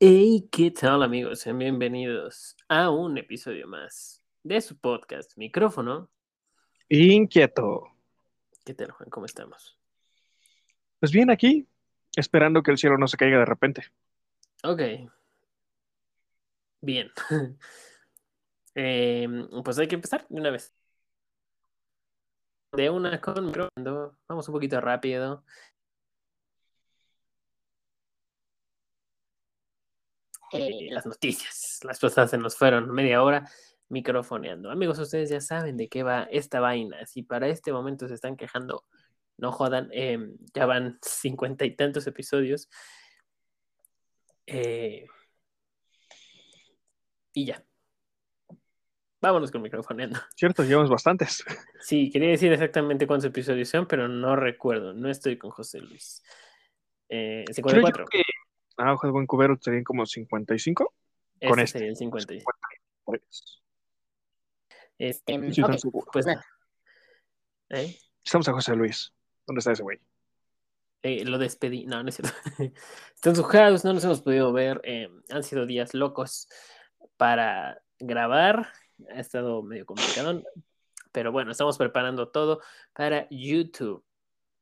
Hey, ¿qué tal amigos? Sean bienvenidos a un episodio más de su podcast Micrófono. Inquieto. ¿Qué tal, Juan? ¿Cómo estamos? Pues bien, aquí, esperando que el cielo no se caiga de repente. Ok. Bien. Em, pues hay que empezar de una vez. De una con micrófono. Vamos un poquito rápido. Eh, las noticias. Las cosas se nos fueron media hora microfoneando. Amigos, ustedes ya saben de qué va esta vaina. Si para este momento se están quejando, no jodan, em, ya van cincuenta y tantos episodios. Eh, y ya. Vámonos con microfoneando. Cierto, llevamos bastantes. Sí, quería decir exactamente cuántos episodios son, pero no recuerdo. No estoy con José Luis. Eh, 54. Creo yo que ah, Hojas de Buen Cubero serían como 55. Este con este. sería el 50. 53. Este, Sí, estoy ok, seguro. pues nada. ¿Eh? Estamos a José Luis. ¿Dónde está ese güey? Eh, lo despedí. No, no es cierto. Está en su house, no nos hemos podido ver. eh, han sido días locos para grabar. Ha estado medio complicado. Pero bueno, estamos preparando todo para YouTube.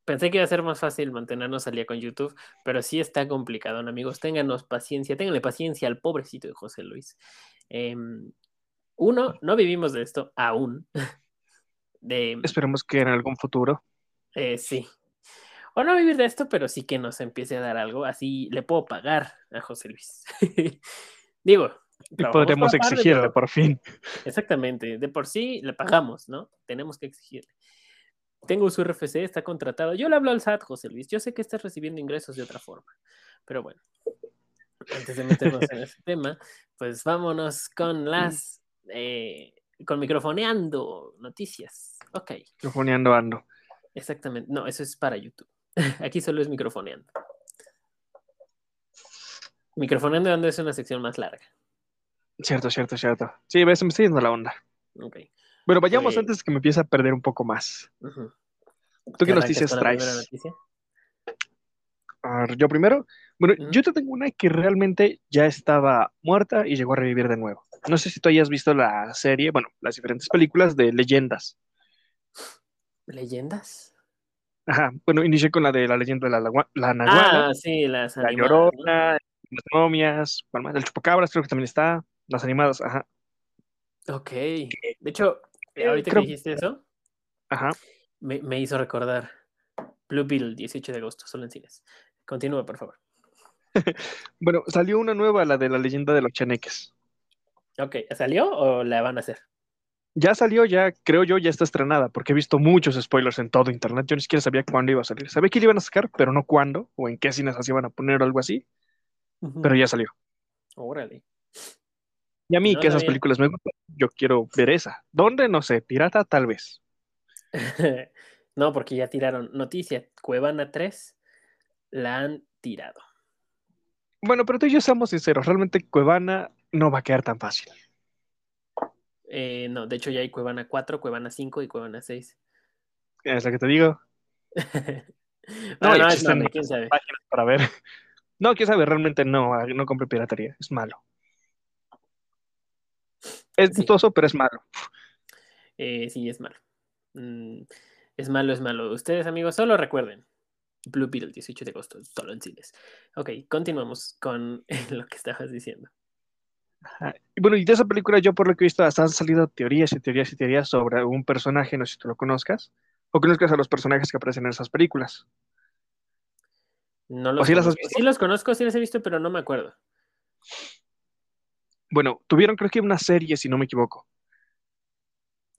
Pensé que iba a ser más fácil mantenernos al día con YouTube, pero sí está complicado, amigos. Ténganos paciencia, ténganle paciencia al pobrecito de José Luis. Em, uno, no vivimos de esto aún. De, Esperemos que en algún futuro. eh, sí. O no vivir de esto, pero sí que nos empiece a dar algo. Así le puedo pagar a José Luis. Digo. Y podremos exigirle pero- por fin. Exactamente. De por sí le pagamos, ¿no? Tenemos que exigirle. Tengo su RFC, está contratado. Yo le hablo al SAT, José Luis. Yo sé que estás recibiendo ingresos de otra forma. Pero bueno. Antes de meternos en ese tema, pues vámonos con las. eh, con microfoneando noticias. Ok. Microfoneando ando. Exactamente. No, eso es para YouTube. Aquí solo es microfoneando. Microfoneando ando es una sección más larga. Cierto, cierto, cierto. Sí, ves, me estoy yendo la onda. Ok. Bueno, vayamos Pues- antes que me empiece a perder un poco más. ¿Tú qué ¿Arrancas noticias la traes? yo primero. Bueno, yo te tengo una que realmente ya estaba muerta y llegó a revivir de nuevo. No sé si tú hayas visto la serie, bueno, las diferentes películas de leyendas. ¿Leyendas? Ajá, bueno, inicié con la de la leyenda de la, la Nahuala, Ah, sí, las la animadas, ¿no? Llorona, las momias, el chupacabras creo que también está, las animadas, ajá, Ok. De hecho, Eh, ahorita creo- que dijiste eso, ajá. me, me hizo recordar Blue Beetle, 18 de agosto, solo en cines. Continúa, por favor. Bueno, salió una nueva, la de la leyenda de los chaneques. Ok, ¿salió o la van a hacer? Ya salió, ya creo yo, ya está estrenada, porque he visto muchos spoilers en todo internet. Yo ni siquiera sabía cuándo iba a salir. Sabía que le iban a sacar, pero no cuándo, o en qué cines así iban a poner o algo así, pero ya salió. Órale. Y a mí, No que esas películas me gustan, yo quiero ver esa. ¿Dónde? No sé, pirata tal vez. no, porque ya tiraron noticia. Cuevana 3 la han tirado. Bueno, pero tú y yo seamos sinceros, realmente Cuevana no va a quedar tan fácil. Eh, no, de hecho ya hay Cuevana 4, Cuevana 5 y Cuevana 6. Es lo que te digo. no, y no, es existen mame, quién sabe. para ver. No, quién sabe, realmente no, ah, no compre piratería, es malo. Es Sí. gustoso, pero es malo. Eh, sí, es malo. Mm, es malo, es malo. Ustedes, amigos, solo recuerden. Blue Beetle, 18 de agosto, solo en cines. Ok, continuamos con lo que estabas diciendo. Ajá. Y bueno, y de esa película yo por lo que he visto hasta han salido teorías y teorías y teorías sobre un personaje, no sé si tú lo conozcas, o conozcas a los personajes que aparecen en esas películas. No los las has conozco. visto? Sí los conozco, sí los he visto, pero no me acuerdo. Bueno, tuvieron creo que una serie, si no me equivoco.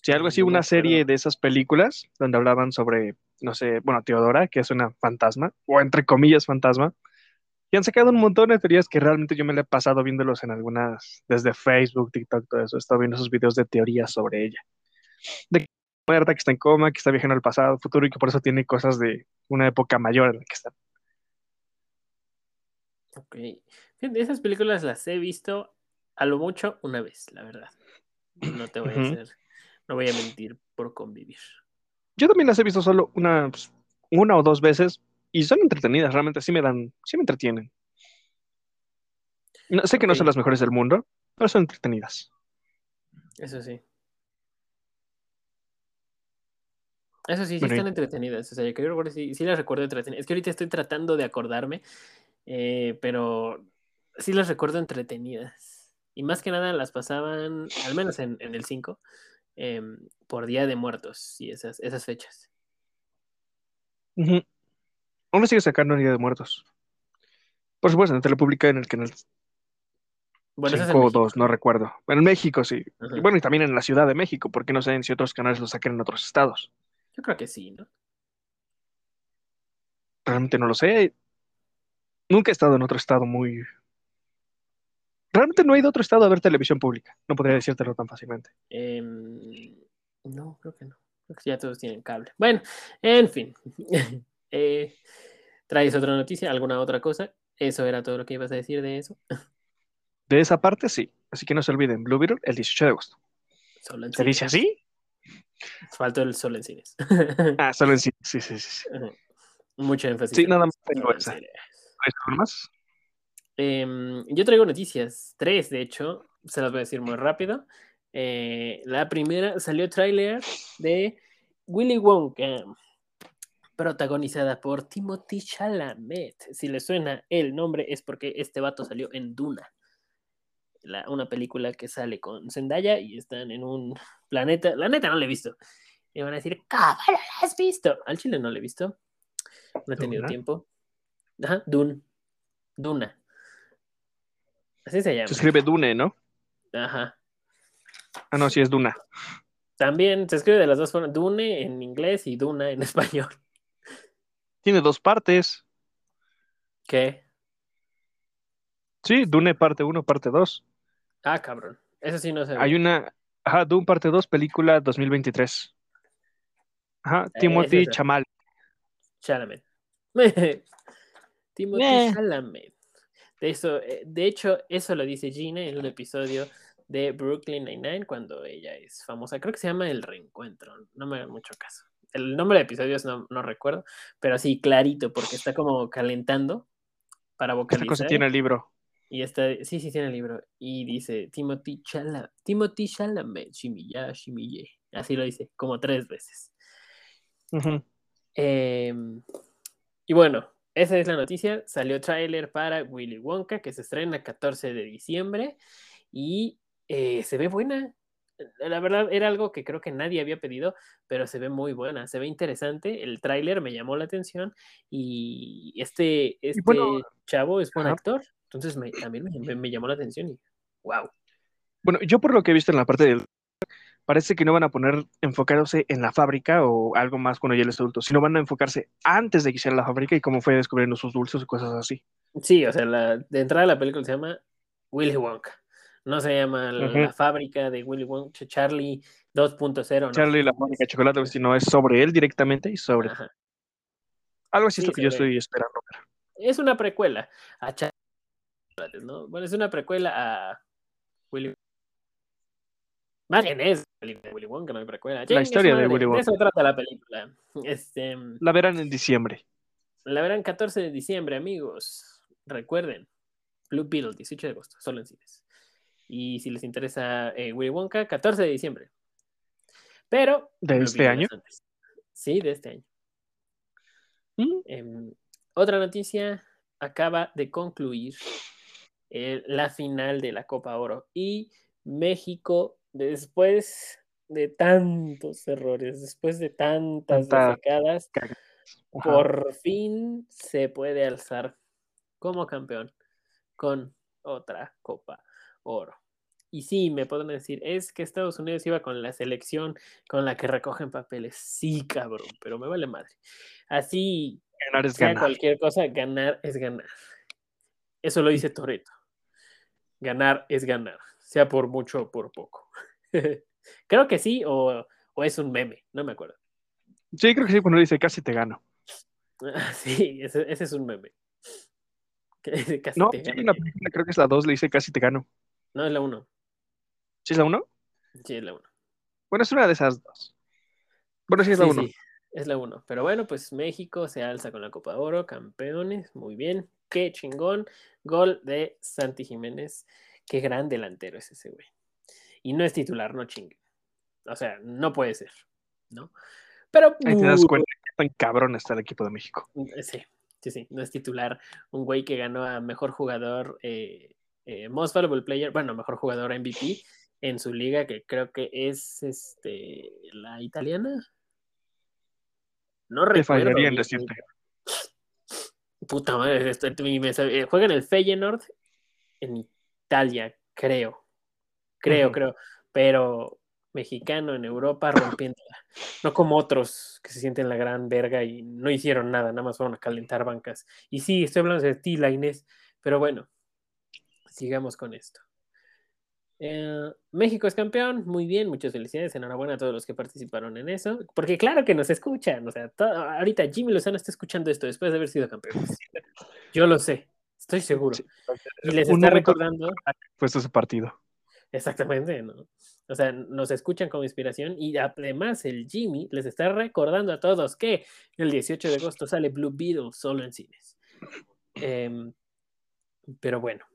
Sí, algo así, una serie de esas películas donde hablaban sobre, no sé, bueno, Teodora, que es una fantasma, o entre comillas fantasma, y han sacado un montón de teorías que realmente yo me la he pasado viéndolos en algunas, desde Facebook, TikTok, todo eso, he estado viendo esos videos de teorías sobre ella. De que está muerta, que está en coma, que está viajando al pasado, futuro, y que por eso tiene cosas de una época mayor en la que está. Ok. Esas películas las he visto a lo mucho una vez, la verdad. No te voy a hacer, no voy a mentir por convivir. Yo también las he visto solo una, pues, una o dos veces y son entretenidas, realmente sí me dan, sí me entretienen. No, sé que no son las mejores del mundo, pero son entretenidas. Eso sí. Eso sí, sí Bueno, están entretenidas. O sea, que yo recuerdo, sí, sí las recuerdo entretenidas. Es que ahorita estoy tratando de acordarme, eh, pero sí las recuerdo entretenidas. Y más que nada las pasaban, al menos en, en el 5, em, por Día de Muertos y esas, esas fechas. Ujú. Aún lo sigue sacando en Día de Muertos. Por supuesto, en Telepública, en el canal Bueno, eso es en 5 o México. 2, no recuerdo. En México, sí. Y bueno, y también en la Ciudad de México, porque no sé si otros canales lo saquen en otros estados. Yo creo que sí, ¿no? Realmente no lo sé. Nunca he estado en otro estado muy... Realmente no he ido a otro estado a ver televisión pública. No podría decírtelo tan fácilmente. Em, no, creo que no. Creo que ya todos tienen cable. Bueno, en fin. Eh, ¿Traes otra noticia? ¿Alguna otra cosa? ¿Eso era todo lo que ibas a decir de eso? De esa parte, sí. Así que no se olviden, Blue Beetle el 18 de agosto. Solo en ¿Se dice cines. así? Faltó el solo en cines. Ah, solo en sí. Sí, sí, sí. sí. Mucho énfasis. Sí, nada más tengo esa. cines. ¿Hay más? Em, yo traigo noticias, tres de hecho, se las voy a decir muy rápido. Eh, la primera salió tráiler de Willy Wonka, protagonizada por Timothy Chalamet. Si le suena el nombre es porque este vato salió en Duna, la- una película que sale con Zendaya y están en un planeta. La neta no la he visto. Y van a decir, ¿cómo no la has visto? Al chile no la he visto. No he tenido Duna. tiempo. Ajá, Dun. Duna. Así se llama. Se escribe Dune, ¿no? Ajá. Ah, no, sí es Duna. También se escribe de las dos formas, Dune en inglés y Duna en español. Tiene dos partes. ¿Qué? Sí, Dune parte 1, parte 2. Ah, cabrón. Eso sí no sé. Hay una, ajá, Dune parte 2, película 2023. Ajá, Eh, Timothy. Chamal. Chalamet. Timothy Eh. Chalamet. De, eso, eh, de hecho, eso lo dice Gina en un episodio de Brooklyn Nine-Nine cuando ella es famosa. Creo que se llama El Reencuentro. No me hagan mucho caso. El nombre de episodios no, no recuerdo, pero sí, clarito, porque está como calentando para Esta vocalizar. cosa tiene el libro. Y está, sí, sí, tiene el libro. Y dice Timothy Chalamet, Timothy Chalamet, Shimiya, Shimiye. Así lo dice, como tres veces. Eh, y bueno, esa es la noticia. Salió tráiler para Willy Wonka, que se estrena 14 de diciembre. Y eh, se ve buena. La verdad, era algo que creo que nadie había pedido, pero se ve muy buena, se ve interesante. El tráiler me llamó la atención. Y este, este bueno, chavo es buen ajá. actor. Entonces me, también me, me- me llamó la atención. Y wow. Bueno, yo por lo que he visto en la parte del... Parece que no van a poner enfocarse en la fábrica o algo más cuando ya él es adulto, sino van a enfocarse antes de que hiciera la fábrica y cómo fue descubriendo sus dulces y cosas así. Sí, o sea, la, de entrada la película se llama Willy Wonka. No se llama la, fábrica de Willy Wonka, Charlie 2.0, ¿no? Charlie y la fábrica de chocolate, sino es sobre él directamente y sobre... Ajá. Algo así es lo que yo estoy esperando. Es una precuela a Charlie, ¿no? Bueno, es una precuela a Willy Más bien es Willy Willy Wonka, no hay precuela. Su historia de Willy Wonka. eso trata la película. Este, La verán en diciembre. la verán 14 de diciembre, amigos. Recuerden, Blue Beetle, 18 de agosto, solo en cines. Y si les interesa eh, Willy Wonka, 14 de diciembre. Pero. ¿De Blue este Beetle año? Sí, de este año. Mm, Em, otra noticia: acaba de concluir eh, la final de la Copa Oro. Y México, después de tantos errores, después de tantas Ajá. por fin se puede alzar como campeón con otra Copa Oro. Y sí, me pueden decir, es que Estados Unidos iba con la selección con la que recogen papeles. Sí, cabrón, pero me vale madre. Así, Ganar es sea ganar. cualquier cosa, ganar es ganar. Eso lo dice Toreto. Ganar es ganar, sea por mucho o por poco. Creo que sí, o, o es un meme, no me acuerdo. Sí, creo que sí, cuando dice casi te gano. Sí, ese, ese es un meme. "Casi No, te sí, gano". la película creo que es la 2, le dice casi te gano. No, es la 1. ¿Sí es la 1? Sí, es la 1. Bueno, es una de esas dos. Bueno, sí es la Sí, 1. sí. Es la uno. Pero bueno, pues México se alza con la Copa de Oro, campeones, muy bien. Qué chingón. Gol de Santi Jiménez. Qué gran delantero es ese güey. Y no es titular, no chingue. O sea, no puede ser, ¿no? Pero. Ahí te das cuenta que tan cabrón está el equipo de México. Sí, sí, sí. No es titular. Un güey que ganó a mejor jugador, eh, eh, Most Valuable Player, bueno, mejor jugador MVP en su liga, que creo que es este la italiana. No Te recuerdo. fallaría en decirte. Puta madre, esto- me- me- eh, juega en el Feyenoord en Italia, creo. Creo, creo. Pero mexicano en Europa rompiéndola. No como otros que se sienten la gran verga y no hicieron nada, nada más fueron a calentar bancas. Y sí, estoy hablando de ti, la Inés, pero bueno, sigamos con esto. Eh, México es campeón, muy bien, muchas felicidades, enhorabuena a todos los que participaron en eso, porque claro que nos escuchan, o sea, ahorita Jimmy Lozano está escuchando esto después de haber sido campeón. Yo lo sé, estoy seguro. Sí. Y les está recordando, Pues ese partido. Exactamente, ¿no? O sea, nos escuchan como inspiración y además el Jimmy les está recordando a todos que el 18 de agosto sale Blue Beetle solo en cines. Em, pero bueno,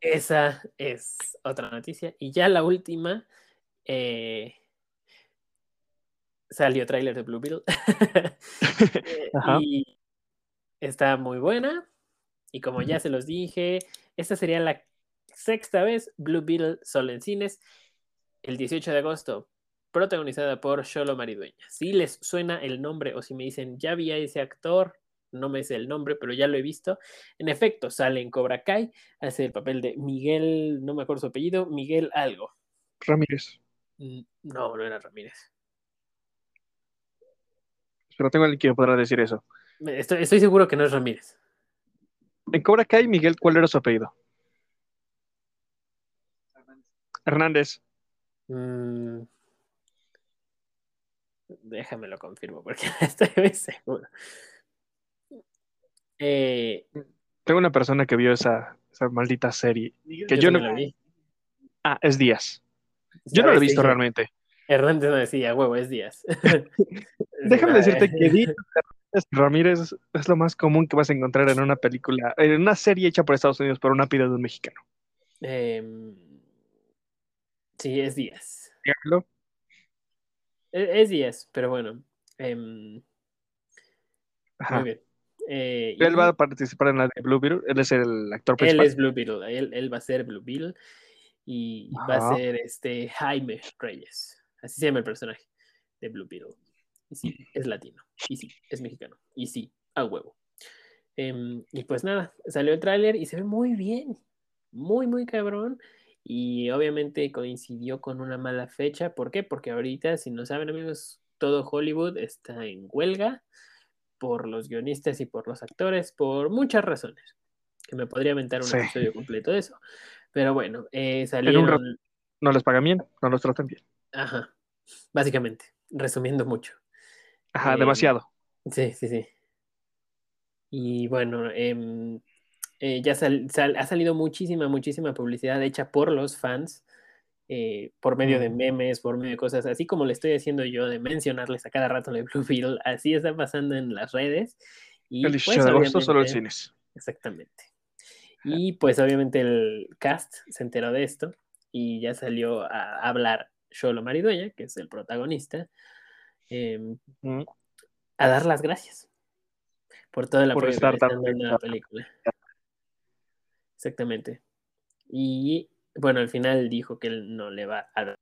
esa es otra noticia. Y ya la última, eh, salió tráiler de Blue Beetle. Eh, y está muy buena. Y como ya se los dije, esta sería la sexta vez Blue Beetle solo en cines, el 18 de agosto, protagonizada por Sholo Maridueña. Si les suena el nombre o si me dicen, ya vi a ese actor, no me sé el nombre, pero ya lo he visto. En efecto, sale en Cobra Kai, hace el papel de Miguel, no me acuerdo su apellido, Miguel algo. Ramírez. Mm, No, no era Ramírez. Pero tengo alguien que me podrá decir eso. Estoy, estoy seguro que no es Ramírez. En Cobra Kai, Miguel, ¿cuál era su apellido? Hernández. Mm, Déjame lo confirmo porque estoy muy seguro. Eh, Tengo una persona que vio esa, esa maldita serie. Que yo, no. vi. Ah, es Díaz. Yo no lo he visto realmente. Hernández no decía, huevo, es Díaz. Déjame decirte eh, que Díaz Ramírez es lo más común que vas a encontrar en una película, en una serie hecha por Estados Unidos por una pida de un mexicano. em, sí, es Díaz. Dígalo. Es, es Díaz, pero bueno. Ajá. muy bien. Eh, Él y va a participar en la de Blue Beetle. Él es el actor él principal. es Blue Beetle, él, él va a ser Blue Beetle y va a ser este Jaime Reyes. Así se llama el personaje de Blue Beetle. Y sí, es latino. Y sí, es mexicano. Y sí, a huevo. Em, y pues nada, salió el tráiler y se ve muy bien. Muy, muy cabrón. Y obviamente coincidió con una mala fecha. ¿Por qué? Porque ahorita, si no saben amigos, todo Hollywood está en huelga por los guionistas y por los actores, por muchas razones. Que me podría aventar un Sí. episodio completo de eso. Pero bueno, eh, un. No les pagan bien, no los tratan bien. Ajá, básicamente, resumiendo mucho. Ajá, Eh, demasiado. Sí, sí, sí. Y bueno, em, eh, ya sal- sal- ha salido muchísima, muchísima publicidad hecha por los fans, eh, por medio de Mm. memes, por medio de cosas, así como le estoy haciendo yo de mencionarles a cada rato de Blue Beetle, así está pasando en las redes. Y El pues, 18 de agosto solo en cines. Exactamente. Y pues obviamente el cast se enteró de esto y ya salió a hablar Sholo Maridueña, que es el protagonista, em, Mm. a dar las gracias por todo el Por apoyo que estar tan dando a la película. Exactamente. Y bueno, al final dijo que él no le va a dar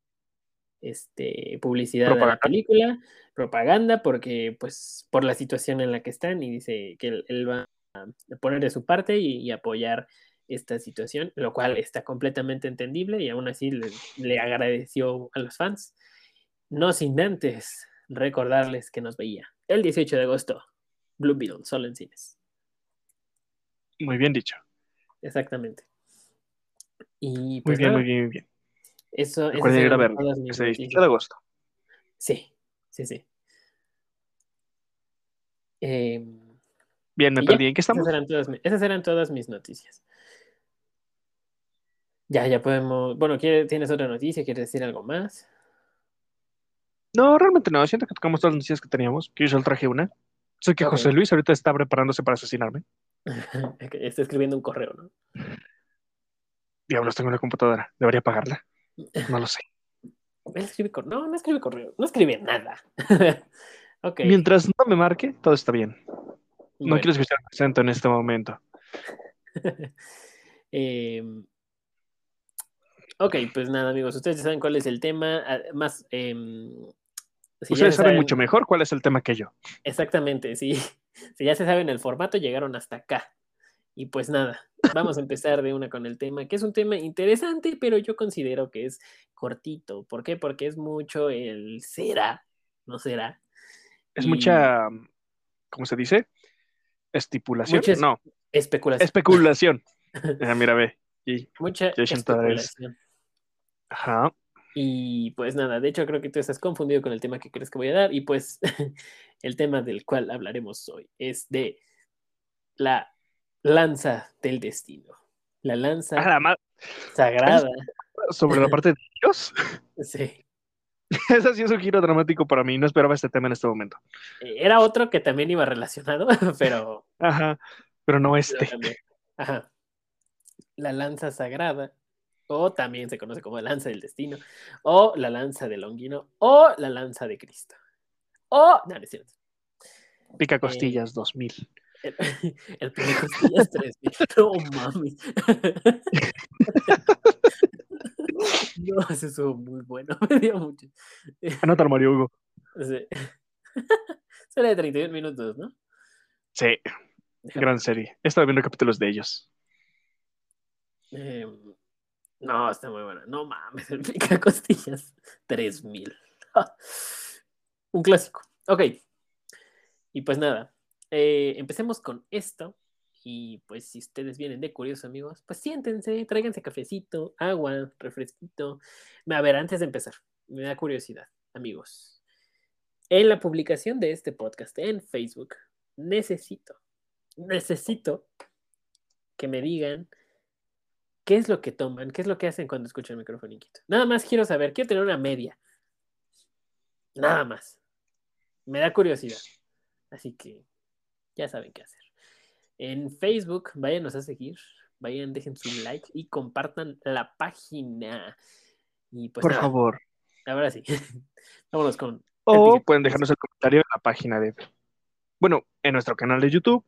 este, publicidad a la película, propaganda, porque pues por la situación en la que están y dice que él, él va a poner de su parte y, y apoyar esta situación, lo cual está completamente entendible y aún así le, le agradeció a los fans. No sin antes recordarles que nos veía el 18 de agosto, Blue Beetle, solo en cines. Muy bien dicho. Exactamente. Y Muy pues bien, nada, muy bien, muy bien. eso, ir a verlo. mis Ese 18 noticias. de agosto. Sí, sí, sí. Em, Bien, me ya, perdí. ¿En qué estamos? Esas eran, todas, mi- esas eran todas mis noticias. Ya, ya podemos. Bueno, ¿quiere- ¿tienes otra noticia? ¿Quieres decir algo más? No, realmente no. Siento que tocamos todas las noticias que teníamos. Que yo solo traje una. Sé que. José Luis ahorita está preparándose para asesinarme. Está escribiendo un correo, ¿no? Diablos, tengo en la computadora. Debería pagarla. No lo sé. Él escribe correo. No, no escribe correo. No escribe nada. Mientras no me marque, todo está bien. No quiero escuchar acento en este momento. Em, ok, pues nada, amigos. Ustedes ya saben cuál es el tema. Además, em, si ya Ustedes saben mucho mejor cuál es el tema que yo. Exactamente, sí. Si ya se saben el formato, llegaron hasta acá. Y pues nada, vamos a empezar de una con el tema, que es un tema interesante, pero yo considero que es cortito. ¿Por qué? Porque es mucho el será, no será. Es Y mucha, ¿cómo se dice? Estipulación. Mucha es- No, especulación. especulación. Ah, mira, ve. Y- mucha especulación. Ajá. Y pues nada, de hecho creo que tú estás confundido con el tema que crees que voy a dar. Y pues el tema del cual hablaremos hoy es de la lanza del destino. La lanza Ah, la sagrada. sobre la parte de Dios. Sí. Ese sí es un giro dramático para mí. No esperaba este tema en este momento. Eh, Era otro que también iba relacionado, pero, Ajá. Pero no este. Ajá. La lanza sagrada, o también se conoce como lanza del destino, o la lanza de Longino, o la lanza de Cristo. O, no, no es cierto. Pica costillas 2000. El, el primer costillas 3000. No mames. No, ese estuvo muy bueno. Me dio mucho. Anota Mario Hugo. Sí. Será de 31 minutos, ¿no? Sí, gran serie. He estado viendo capítulos de ellos. Eh, no, está muy buena. No mames, el pica costillas 3000. Un clásico. Ok. Y pues nada, eh, empecemos con esto. Y pues si ustedes vienen de curiosos, amigos, pues siéntense, tráiganse cafecito, agua, refresquito. A ver, antes de empezar, me da curiosidad, amigos. En la publicación de este podcast en Facebook, necesito, necesito que me digan qué es lo que toman, qué es lo que hacen cuando escuchan el micrófono. Nada más quiero saber, quiero tener una media. Nada más. Me da curiosidad. Así que ya saben qué hacer. En Facebook, váyanos a seguir, vayan, dejen su like y compartan la página. Y pues Por nada, favor. ahora sí. Vámonos con. O pueden dejarnos el comentario en la página de. Bueno, en nuestro canal de YouTube.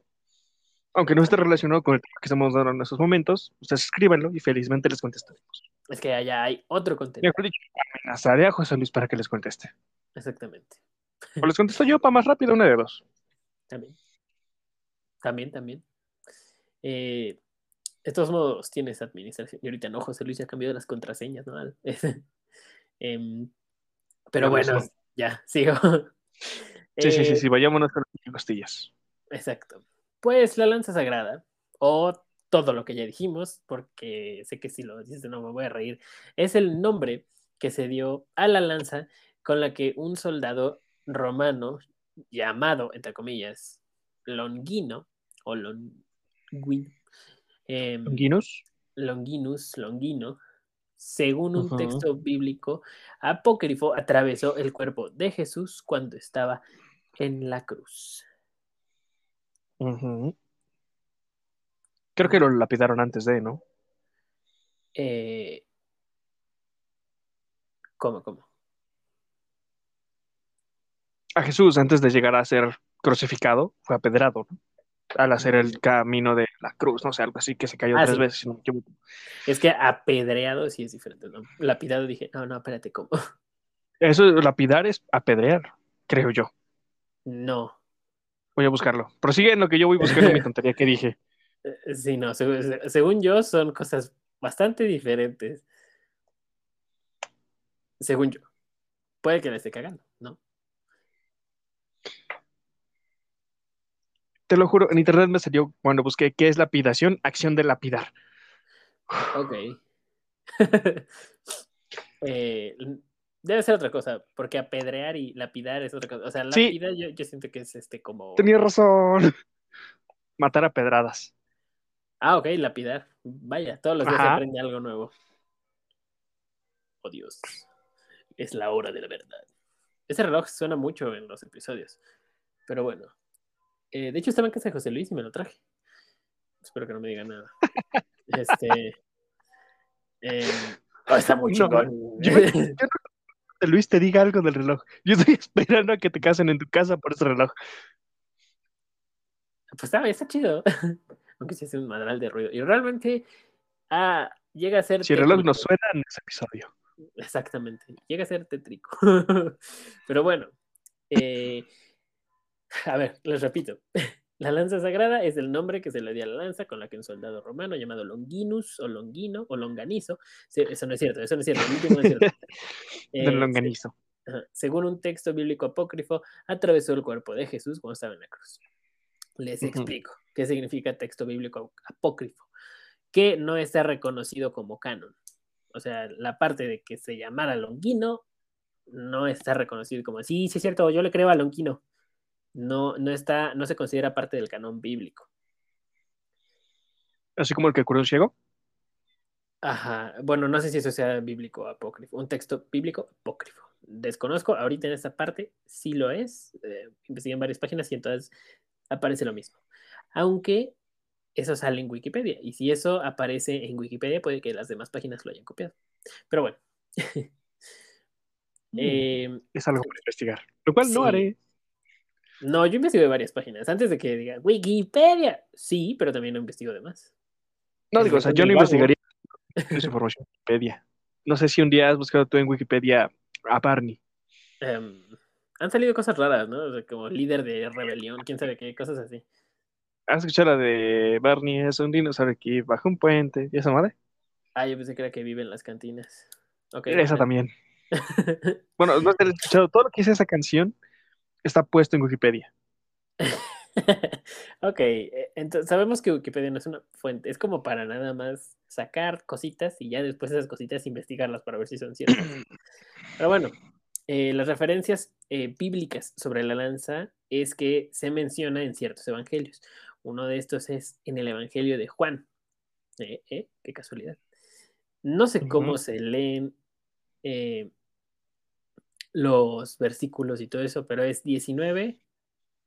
Aunque no esté relacionado con el tema que estamos dando en estos momentos, ustedes escríbanlo y felizmente les contestaremos. Es que allá hay otro contenido. Mejor dicho, amenazaré a José Luis para que les conteste. Exactamente. O les contesto yo para más rápido, una de dos. También. También, también. Eh, de todos modos, tienes administración. Y ahorita no, José Luis ya ha cambiado las contraseñas, ¿no? Em, pero bueno, ya, sigo. Sí, sí, sí, Eh, sí, vayámonos con las costillas. Exacto. Pues la lanza sagrada, o todo lo que ya dijimos, porque sé que si lo dices no me voy a reír, es el nombre que se dio a la lanza con la que un soldado romano llamado, entre comillas, Longino, o Longuino, em, Guinness. Longinus, Longino, según un texto bíblico apócrifo, atravesó el cuerpo de Jesús cuando estaba en la cruz. Creo que lo lapidaron antes de, ¿no? Eh, ¿Cómo, cómo? A Jesús, antes de llegar a ser crucificado, fue apedrado, ¿no? Al hacer el camino de la cruz, no sé, algo así, que se cayó Ah, tres sí. veces. no. Es que apedreado sí es diferente, ¿no? Lapidado dije, no, no, espérate, ¿cómo? Eso, lapidar es apedrear, creo yo. No. Voy a buscarlo. Prosigue en lo que yo voy buscando mi tontería que dije. Eh, Sí, no, según, según yo son cosas bastante diferentes. Según yo. Puede que le esté cagando, ¿no? Te lo juro, en internet me salió cuando busqué qué es lapidación, acción de lapidar. Ok. Eh, debe ser otra cosa, porque apedrear y lapidar es otra cosa. O sea, Sí. lapidar yo, yo siento que es este como... Tenía razón. Matar a pedradas. Ah, ok, lapidar. Vaya, todos los días se aprende algo nuevo. Oh Dios. Es la hora de la verdad. Ese reloj suena mucho en los episodios. Pero bueno. Eh, de hecho, estaba en casa de José Luis y me lo traje. Espero que no me diga nada. este. Eh, oh, está muy No, chingón. Yo, yo no que Luis te diga algo del reloj. Yo estoy esperando a que te casen en tu casa por ese reloj. Pues está, está chido. Aunque sí hace un madral de ruido. Y realmente ah, llega a ser. Si el reloj no suena en ese episodio. Exactamente. Llega a ser tétrico. Pero bueno. eh, a ver, les repito. La lanza sagrada es el nombre que se le dio a la lanza con la que un soldado romano llamado Longinus o Longino o Longanizo. se- Eso no es cierto, eso no es cierto. el último no es cierto. Eh, longanizo. Ajá. Según un texto bíblico apócrifo, atravesó el cuerpo de Jesús cuando estaba en la cruz. Les Ujú. explico qué significa texto bíblico apócrifo, que no está reconocido como canon. O sea, la parte de que se llamara Longino no está reconocido como, sí, sí es cierto, yo le creo a Longino. No, no está, no se considera parte del canon bíblico. Así como el que curó un ciego. Ajá, bueno, no sé si eso sea bíblico apócrifo, un texto bíblico apócrifo. Desconozco, ahorita en esta parte sí lo es. eh, investigué en varias páginas y entonces aparece lo mismo. Aunque eso sale en Wikipedia y si eso aparece en Wikipedia puede que las demás páginas lo hayan copiado. Pero bueno. Eh, Es algo para investigar. Lo cual no haré. No, yo investigo de varias páginas. Antes de que diga Wikipedia, sí, pero también lo investigo de más. No digo, o sea, yo no investigaría esa información en Wikipedia. No sé si un día has buscado tú en Wikipedia a Barney. Em, han salido cosas raras, ¿no? O sea, como líder de rebelión, quién sabe qué, cosas así. ¿Has escuchado la de Barney? Es un dinosaurio que baja un puente. ¿Y esa madre? Ah, yo pensé que era que vive en las cantinas. Ok. esa también. Bueno, no te he escuchado. Todo lo que dice esa canción está puesto en Wikipedia. ok, entonces sabemos que Wikipedia no es una fuente, es como para nada más sacar cositas y ya después esas cositas investigarlas para ver si son ciertas. Pero bueno, eh, las referencias eh, bíblicas sobre la lanza es que se menciona en ciertos evangelios. Uno de estos es en el Evangelio de Juan. Eh, eh, qué casualidad. No sé cómo se leen eh, los versículos y todo eso, pero es 19,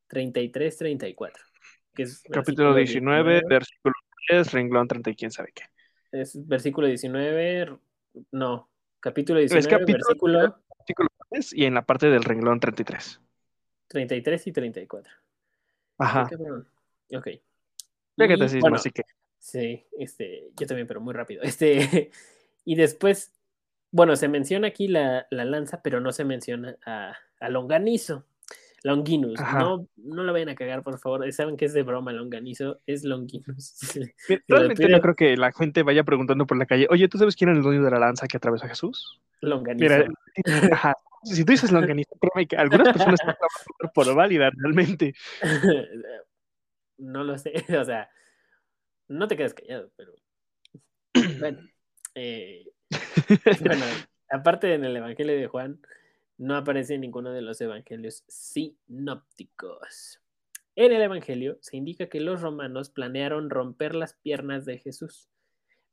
33, 34. Que es Capítulo versículo 19, versículo 10, renglón 30 y quién sabe qué. Es versículo 19, no, capítulo 19, capítulo versículo Artículo 10 y en la parte del renglón 33. 33 y 34. Ajá. Ok. Ya que te bueno, así que. Sí, este, yo también, pero muy rápido. Este, y después, bueno, se menciona aquí la, la lanza, pero no se menciona a, a Longanizo. Longinus. Ajá. No, no lo vayan a cagar, por favor. Saben que es de broma, Longanizo. Es Longinus. Realmente no creo que la gente vaya preguntando por la calle, oye, ¿tú sabes quién era el dueño de la lanza que atravesó a Jesús? Longanizo. Mira, ajá. Si tú dices longanizo, créeme que algunas personas están por válida realmente. no lo sé. O sea, no te quedes callado, pero. Bueno. eh, Bueno, aparte en el Evangelio de Juan, no aparece en ninguno de los evangelios sinópticos. En el Evangelio se indica que los romanos planearon romper las piernas de Jesús,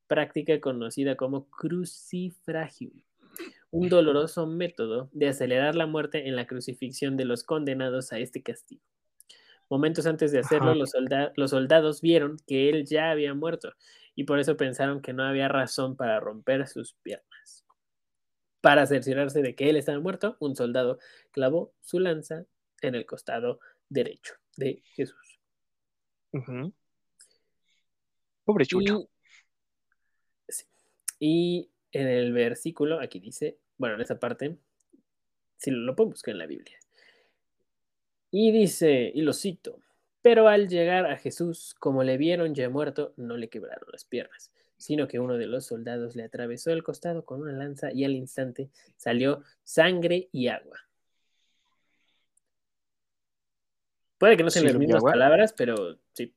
práctica conocida como crucifragium, un doloroso método de acelerar la muerte en la crucifixión de los condenados a este castigo. Momentos antes de hacerlo, los, solda- los soldados vieron que él ya había muerto y por eso pensaron que no había razón para romper sus piernas. Para cerciorarse de que él estaba muerto, un soldado clavó su lanza en el costado derecho de Jesús. Pobre chucho. Y, sí. Y en el versículo, aquí dice, bueno, en esa parte, si lo puedo buscar en la Biblia. Y dice, y lo cito, pero al llegar a Jesús, como le vieron ya muerto, no le quebraron las piernas, sino que uno de los soldados le atravesó el costado con una lanza y al instante salió sangre y agua. Puede que no sean las ¿Sirve mismas palabras, pero sí.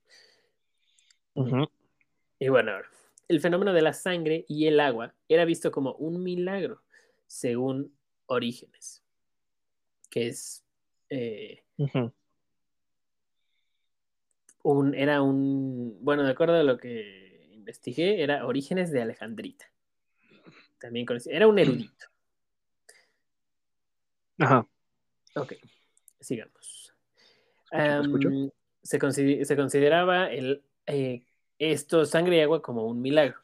Y bueno, ahora, el fenómeno de la sangre y el agua era visto como un milagro, según Orígenes, que es eh, Un, era un, bueno, de acuerdo a lo que investigué, era Orígenes de Alejandrita. También conocido, era un erudito. Ajá. Ok, sigamos. Se, se consideraba el, eh, esto, sangre y agua, como un milagro.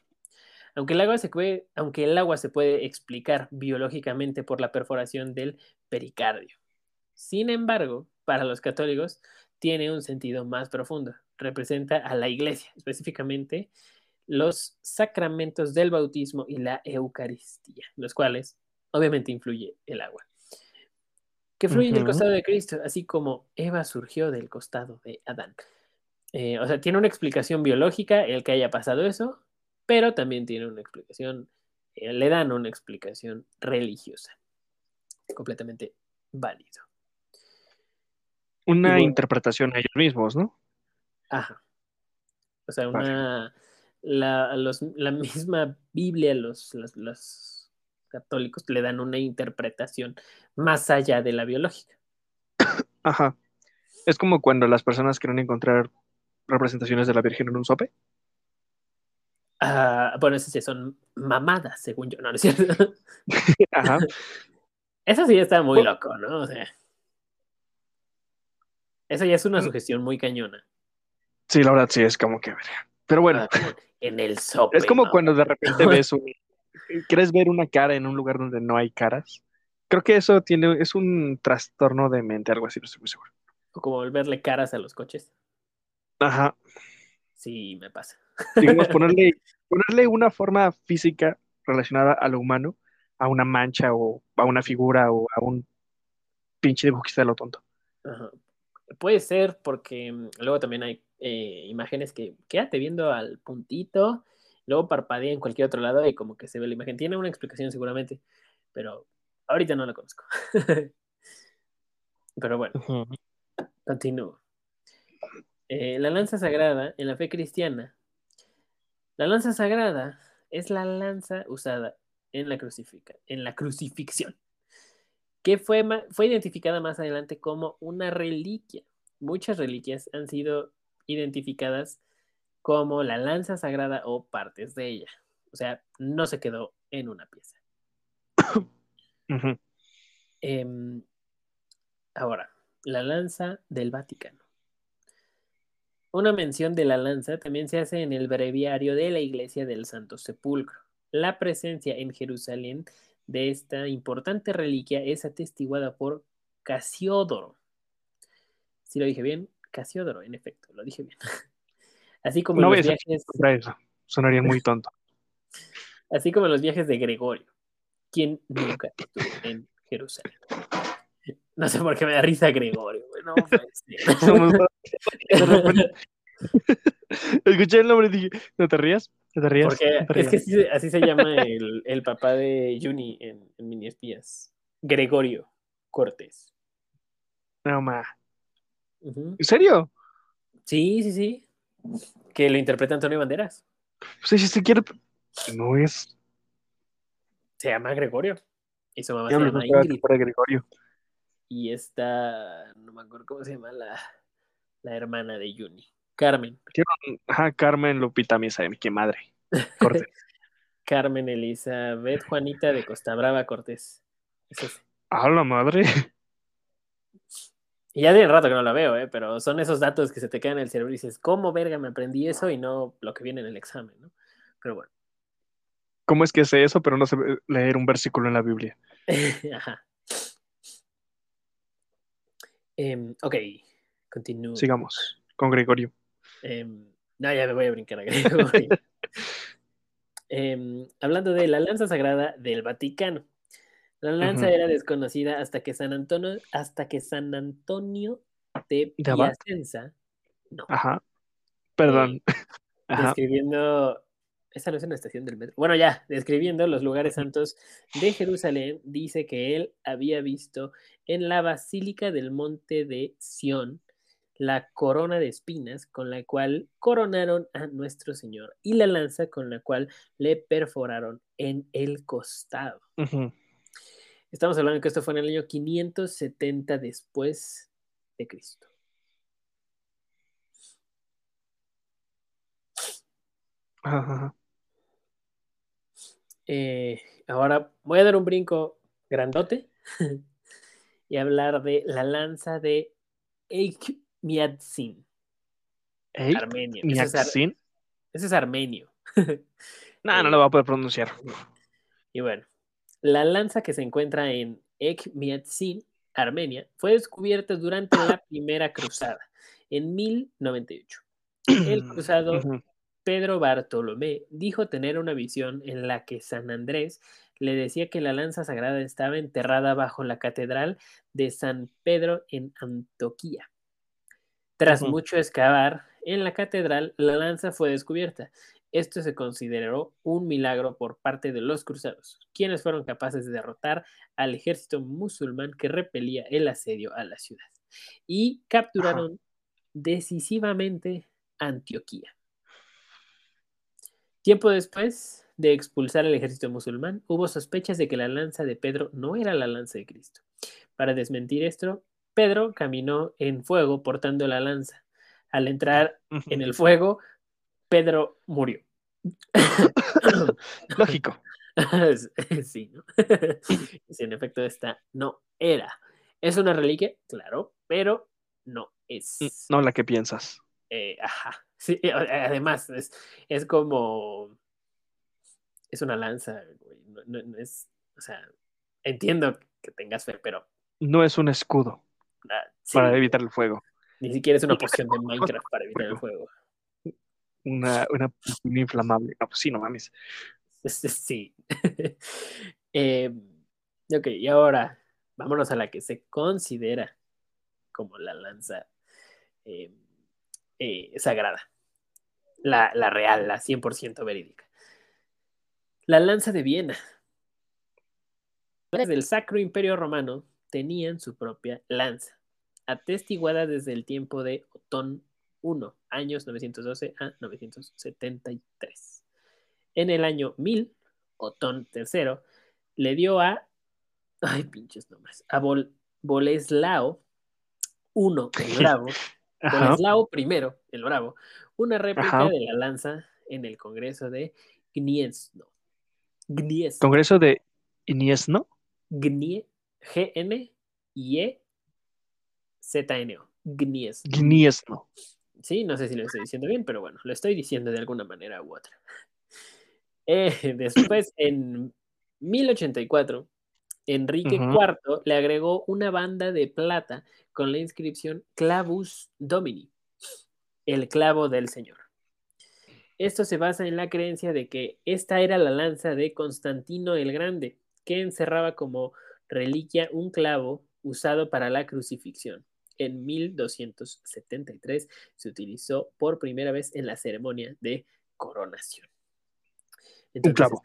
Aunque el, agua se puede, aunque el agua se puede explicar biológicamente por la perforación del pericardio. Sin embargo, para los católicos tiene un sentido más profundo. Representa a la iglesia, específicamente los sacramentos del bautismo y la Eucaristía, los cuales obviamente influye el agua. Que fluye del costado de Cristo, así como Eva surgió del costado de Adán. Eh, o sea, tiene una explicación biológica el que haya pasado eso, pero también tiene una explicación, eh, le dan una explicación religiosa, completamente válido. Una bueno. interpretación a ellos mismos, ¿no? Ajá. O sea, una, la, los- la misma Biblia, los, los, los católicos le dan una interpretación más allá de la biológica. Ajá. Es como cuando las personas quieren encontrar representaciones de la Virgen en un sope. Ah, bueno, esas sí son mamadas, según yo, ¿no? ¿No es cierto? Ajá. Eso sí está muy loco, ¿no? O sea, eso ya es una Mm. sugestión muy cañona. Sí, la verdad sí es como que. Pero bueno, Ah, en el sope. es como ¿no? cuando de repente ves un. ¿Quieres ver una cara en un lugar donde no hay caras? Creo que eso tiene, es un trastorno de mente, algo así, no estoy muy seguro. O como volverle caras a los coches. Ajá. Sí, me pasa. Digamos, ponerle, ponerle una forma física relacionada a lo humano, a una mancha o a una figura o a un pinche dibujista de lo tonto. Ajá. Puede ser porque mm, luego también hay eh, imágenes que quédate viendo al puntito, luego parpadea en cualquier otro lado y como que se ve la imagen. Tiene una explicación seguramente, pero ahorita no la conozco. pero bueno, continúo. Eh, la lanza sagrada en la fe cristiana. La lanza sagrada es la lanza usada en la, crucifica, en la crucifixión, que fue, fue identificada más adelante como una reliquia. Muchas reliquias han sido identificadas como la lanza sagrada o partes de ella. O sea, no se quedó en una pieza. Em, ahora, la lanza del Vaticano. Una mención de la lanza también se hace en el breviario de la Iglesia del Santo Sepulcro. La presencia en Jerusalén de esta importante reliquia es atestiguada por Casiodoro. Si lo dije bien, Casiodoro, en efecto, lo dije bien. Así como No los viajes, eso. Sonaría muy tonto. así como los viajes de Gregorio, quien nunca estuvo en Jerusalén. No sé por qué me da risa Gregorio, no Escuché el nombre y dije, ¿no te rías? ¿No te rías? Porque ¿No te es que así, se- así se llama el, el papá de Juni en, en Mini Espías. Gregorio Cortés. No, ma. Ujú. ¿En serio? Sí, sí, sí. Que lo interpreta Antonio Banderas. Sea, si se quiere... No es... Se llama Gregorio. Y su mamá se llama Ingrid. para Gregorio. Y esta, no me acuerdo cómo se llama la, la hermana de Juni. Carmen. Ajá, Carmen Lupita Misa, qué madre. Carmen Elizabeth Juanita de Costa Brava Cortés. Es ese. A la madre. Y ya tiene rato que no la veo, ¿eh? pero son esos datos que se te quedan en el cerebro y dices, ¿cómo verga me aprendí eso y no lo que viene en el examen? ¿no? Pero bueno. ¿Cómo es que sé eso, pero no sé leer un versículo en la Biblia? Ajá. Em, ok, continúo. Sigamos con Gregorio. Em, no, ya me voy a brincar a Gregorio. Em, hablando de la lanza sagrada del Vaticano. La lanza era desconocida hasta que San Antonio, hasta que San Antonio de. Piacenza, no, Ajá. Perdón. Ajá. describiendo, esa no es una estación del metro, bueno ya, describiendo los lugares santos de Jerusalén, dice que él había visto en la Basílica del Monte de Sión la corona de espinas con la cual coronaron a nuestro Señor y la lanza con la cual le perforaron en el costado. Estamos hablando que esto fue en el año 570 después de Cristo. Eh, ahora voy a dar un brinco grandote y hablar de la lanza de Eikmiadzin. Armenio. Ese es, ar ese es, armenio. no, no lo va a poder pronunciar. Y bueno, la lanza que se encuentra en Ekmiadzin, Armenia, fue descubierta durante la primera cruzada en 1098. El cruzado Pedro Bartolomé dijo tener una visión en la que San Andrés le decía que la lanza sagrada estaba enterrada bajo la catedral de San Pedro en Antioquía. Tras mucho excavar en la catedral, la lanza fue descubierta. Esto se consideró un milagro por parte de los cruzados, quienes fueron capaces de derrotar al ejército musulmán que repelía el asedio a la ciudad y capturaron decisivamente Antioquía. Tiempo después de expulsar al ejército musulmán, hubo sospechas de que la lanza de Pedro no era la lanza de Cristo. Para desmentir esto, Pedro caminó en fuego portando la lanza. Al entrar en el fuego, Pedro murió. Lógico. sí, ¿no? en efecto, esta no era. ¿Es una reliquia? Claro, pero no es. No la que piensas. Eh, ajá. Sí, además, es, es, como. Es una lanza, güey. No, es. O sea, entiendo que tengas fe, pero. No es un escudo. Ah, para evitar el fuego. Ni siquiera es una poción de Minecraft para evitar el fuego. Una, una inflamable. No, pues sí, no mames. Sí. eh, ok, y ahora vámonos a la que se considera como la lanza eh, eh, sagrada. La, la, real, la 100% verídica. La lanza de Viena. Las del Sacro Imperio Romano tenían su propia lanza, atestiguada desde el tiempo de Otón I, años 912 a 973. En el año 1000, Otón III le dio a, ay pinches nombres, a Boleslao I, el Bravo, Boleslao I, el Bravo, una réplica de la lanza en el Congreso de Gniezno. Gniezno. ¿Congreso de Gniezno? Gnie, G-N-I-E-Z-N-O. Gniezno. Gniezno. Sí, no sé si lo estoy diciendo bien, pero bueno, lo estoy diciendo de alguna manera u otra. Eh, después, en 1084, Enrique IV le agregó una banda de plata con la inscripción Clavus Domini, el clavo del Señor. Esto se basa en la creencia de que esta era la lanza de Constantino el Grande, que encerraba como reliquia un clavo usado para la crucifixión. En 1273 se utilizó por primera vez en la ceremonia de coronación. un clavo.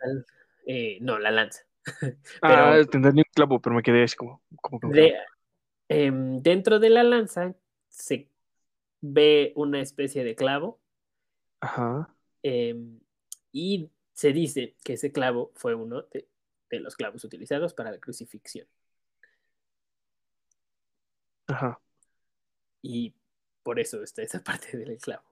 Eh, no, la lanza. ah, tendré un clavo, pero me quedé así como. Em, dentro de la lanza se ve una especie de clavo. Ajá. Em, y se dice que ese clavo fue uno de, los clavos utilizados para la crucifixión. Ajá. Y por eso está esa parte del clavo.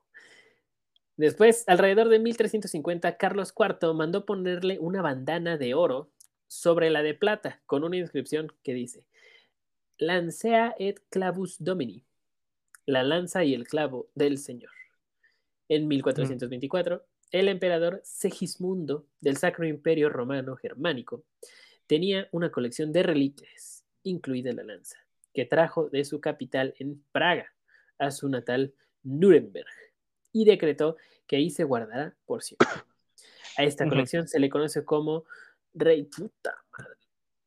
Después, alrededor de 1350, Carlos IV mandó ponerle una bandana de oro sobre la de plata con una inscripción que dice: Lancea et clavus domini, la lanza y el clavo del Señor. En 1424, el emperador Segismundo del Sacro Imperio Romano Germánico tenía una colección de reliquias, incluida la lanza, que trajo de su capital en Praga a su natal Nuremberg y decretó que ahí se guardará por siempre. A esta colección se le conoce como Rey puta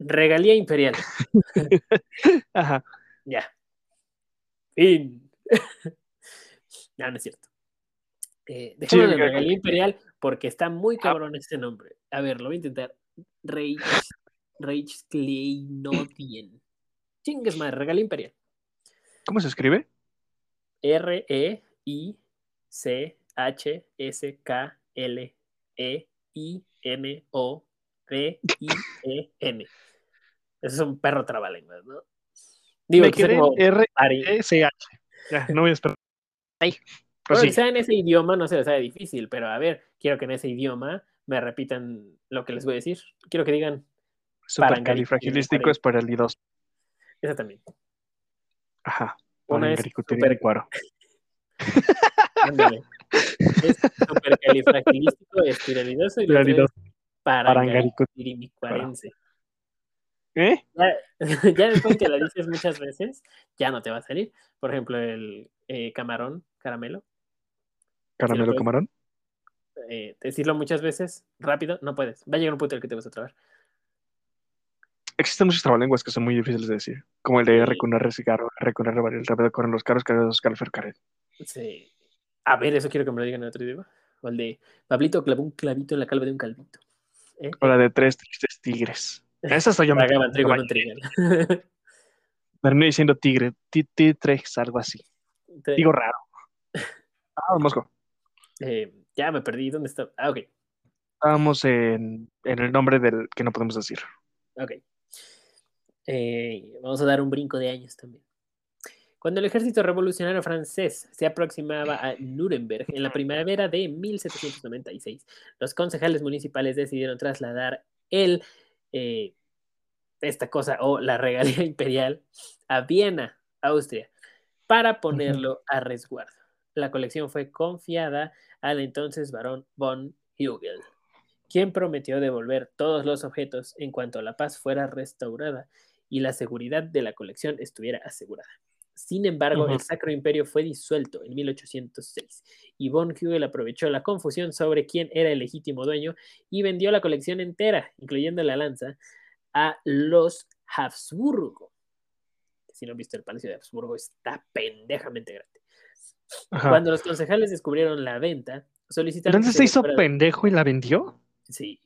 Regalía imperial. Ajá. Ya. Fin. no, no es cierto. Eh, déjame de regalía imperial porque está muy ah. cabrón este nombre. A ver, lo voy a intentar. Reich, Reich Kleinodien. Chingues madre, regalía imperial. ¿Cómo se escribe? R-E-I-C-H-S-K-L-E-I-M-O-D-I-E-N. Eso es un perro trabalenguas, ¿no? Digo, que R-E-C-H. Ya, no voy a esperar. Ay. Pues quizá en ese idioma no se les haga difícil, pero a ver, quiero que en ese idioma me repitan lo que les voy a decir. Quiero que digan. Supercalifragilístico es para el I2. Esa también. Ajá. Una es super- cuaro. Es supercalifragilístico, espiralidoso y es. ¿Eh? Ya, ya después que la dices muchas veces, ya no te va a salir. Por ejemplo, el eh, camarón, caramelo. Caramelo puedes- camarón. eh, decirlo muchas veces, rápido, no puedes. Va a llegar un punto en el que te vas a trabar. Existen muchos trabalenguas que son muy difíciles de decir. Como el de Sí. R con R cigarro, R con R el rápido corren los carros, carros, carros, carros. Sí. A ver, eso quiero que me lo digan en otro idioma. O el de Pablito clavó un clavito en la calva de un calvito. ¿Eh? O la de tres tristes tigres. Esa estoy yo me trigo en un terminé diciendo tigre, ti- titres, algo así. Digo raro. Ah, Mosco. Eh, ya me perdí. ¿Dónde está? Ah, ok. Estábamos en, en el nombre del que no podemos decir. Ok. Eh, vamos a dar un brinco de años también. Cuando el ejército revolucionario francés se aproximaba a Nuremberg en la primavera de 1796, los concejales municipales decidieron trasladar el, eh, esta cosa o la regalía imperial a Viena, Austria, para ponerlo a resguardo. La colección fue confiada al entonces barón von Hugel, quien prometió devolver todos los objetos en cuanto la paz fuera restaurada y la seguridad de la colección estuviera asegurada. Sin embargo, el Sacro Imperio fue disuelto en 1806 y von Hugel aprovechó la confusión sobre quién era el legítimo dueño y vendió la colección entera, incluyendo la lanza, a los Habsburgo. Si no han visto el Palacio de Habsburgo, está pendejamente grande. Ajá. Cuando los concejales descubrieron la venta, solicitaron. Entonces se hizo fuera- pendejo y la vendió. Sí.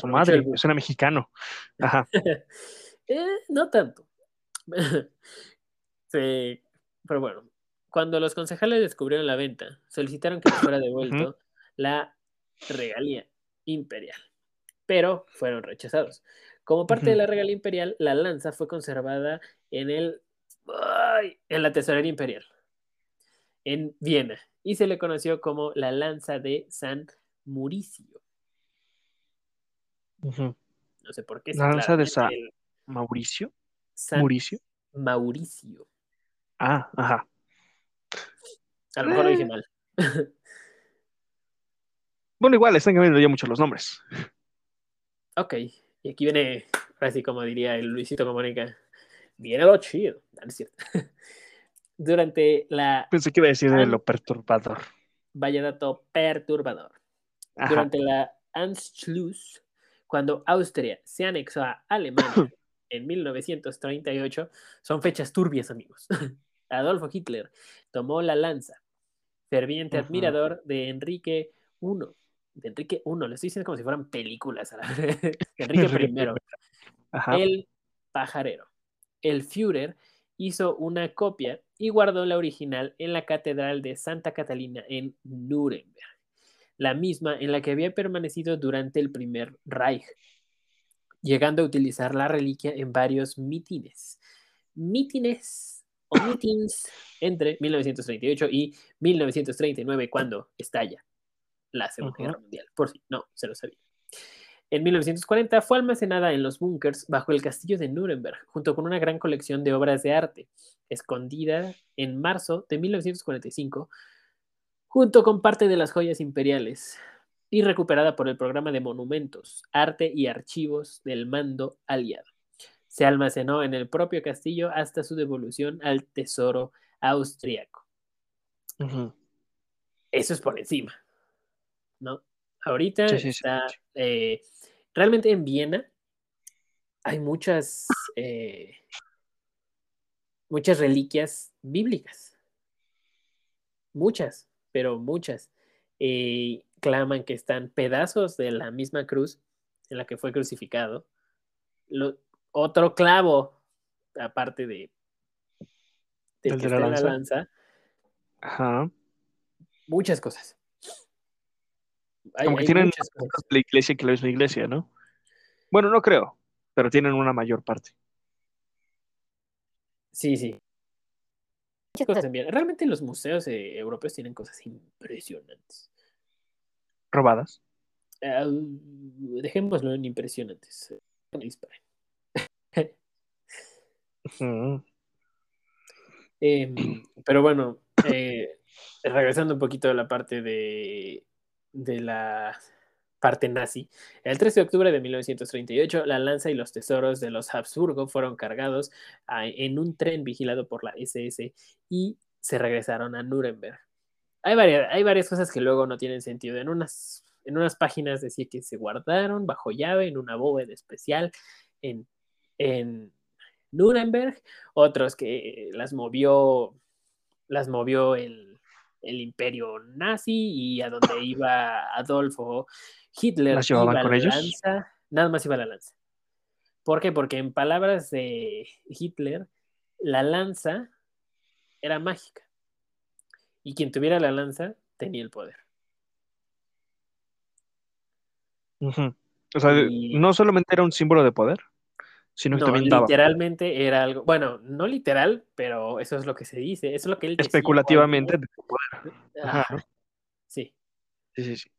Su madre, suena mexicano. Ajá. Eh, no tanto. Sí, pero bueno, cuando los concejales descubrieron la venta, solicitaron que fuera devuelto la regalía imperial, pero fueron rechazados. Como parte de la regalía imperial, la lanza fue conservada en el ay, en la tesorería imperial en Viena y se le conoció como la lanza de San Muricio. Ujú. No sé por qué. sí, Lanza de claramente Sa- el Mauricio. San Mauricio. Mauricio. Ah, ajá. A lo mejor lo dije Eh. mal. Bueno, igual están cambiando ya mucho los nombres. Ok, y aquí viene, así como diría el Luisito Comunica, viene lo chido. No, no es cierto. Durante la, Pensé que iba a decir de lo perturbador. vaya dato perturbador, Ajá. durante la Anschluss, cuando Austria se anexó a Alemania en 1938, son fechas turbias, amigos. Adolfo Hitler tomó la lanza, ferviente admirador de Enrique I. De Enrique I, le estoy diciendo como si fueran películas. Enrique I. Ajá. El pajarero. El Führer hizo una copia y guardó la original en la Catedral de Santa Catalina en Nuremberg, la misma en la que había permanecido durante el primer Reich, llegando a utilizar la reliquia en varios mítines. Mítines o meetings entre 1938 y 1939, cuando estalla la Segunda. Guerra Mundial. Por si no se lo sabía. En 1940 fue almacenada en los búnkers bajo el castillo de Nuremberg, junto con una gran colección de obras de arte, escondida en marzo de 1945, junto con parte de las joyas imperiales, y recuperada por el programa de monumentos, arte y archivos del mando aliado. Se almacenó en el propio castillo hasta su devolución al tesoro austriaco. Eso es por encima, ¿no? Ahorita Sí, sí, sí. está, eh, realmente en Viena hay muchas, eh, muchas reliquias bíblicas, muchas, pero muchas. Eh, claman que están pedazos de la misma cruz en la que fue crucificado, lo- otro clavo, aparte de, ¿Del que de la está en la lanza? lanza, Ajá. muchas cosas. Hay- Como que hay tienen la iglesia que la misma iglesia, ¿no? Bueno, no creo, pero tienen una mayor parte. Sí, sí. Muchas cosas Viena. Realmente los museos eh, europeos tienen cosas impresionantes. Robadas. Dejémoslo en impresionantes. No disparen. Ujú. Em, pero bueno, eh, regresando un poquito a la parte de, de la parte nazi, el 13 de octubre de 1938, la lanza y los tesoros de los Habsburgo fueron cargados en un tren vigilado por la SS y se regresaron a Nuremberg. Hay varias, hay varias cosas que luego no tienen sentido. En unas, en unas páginas decía que se guardaron bajo llave en una bóveda especial en, en Nuremberg, otros que las movió, las movió el, el imperio nazi y a donde iba Adolfo Hitler ¿Las llevaban iba con la ellos? lanza, nada más iba la lanza. ¿Por qué? Porque en palabras de Hitler, la lanza era mágica. Y quien tuviera la lanza tenía el poder. O sea, Y- no solamente era un símbolo de poder, sino que No, también daba. literalmente era algo, bueno, no literal, pero eso es lo que se dice, eso es lo que él Especulativamente. Ajá. Sí, Sí, sí, sí.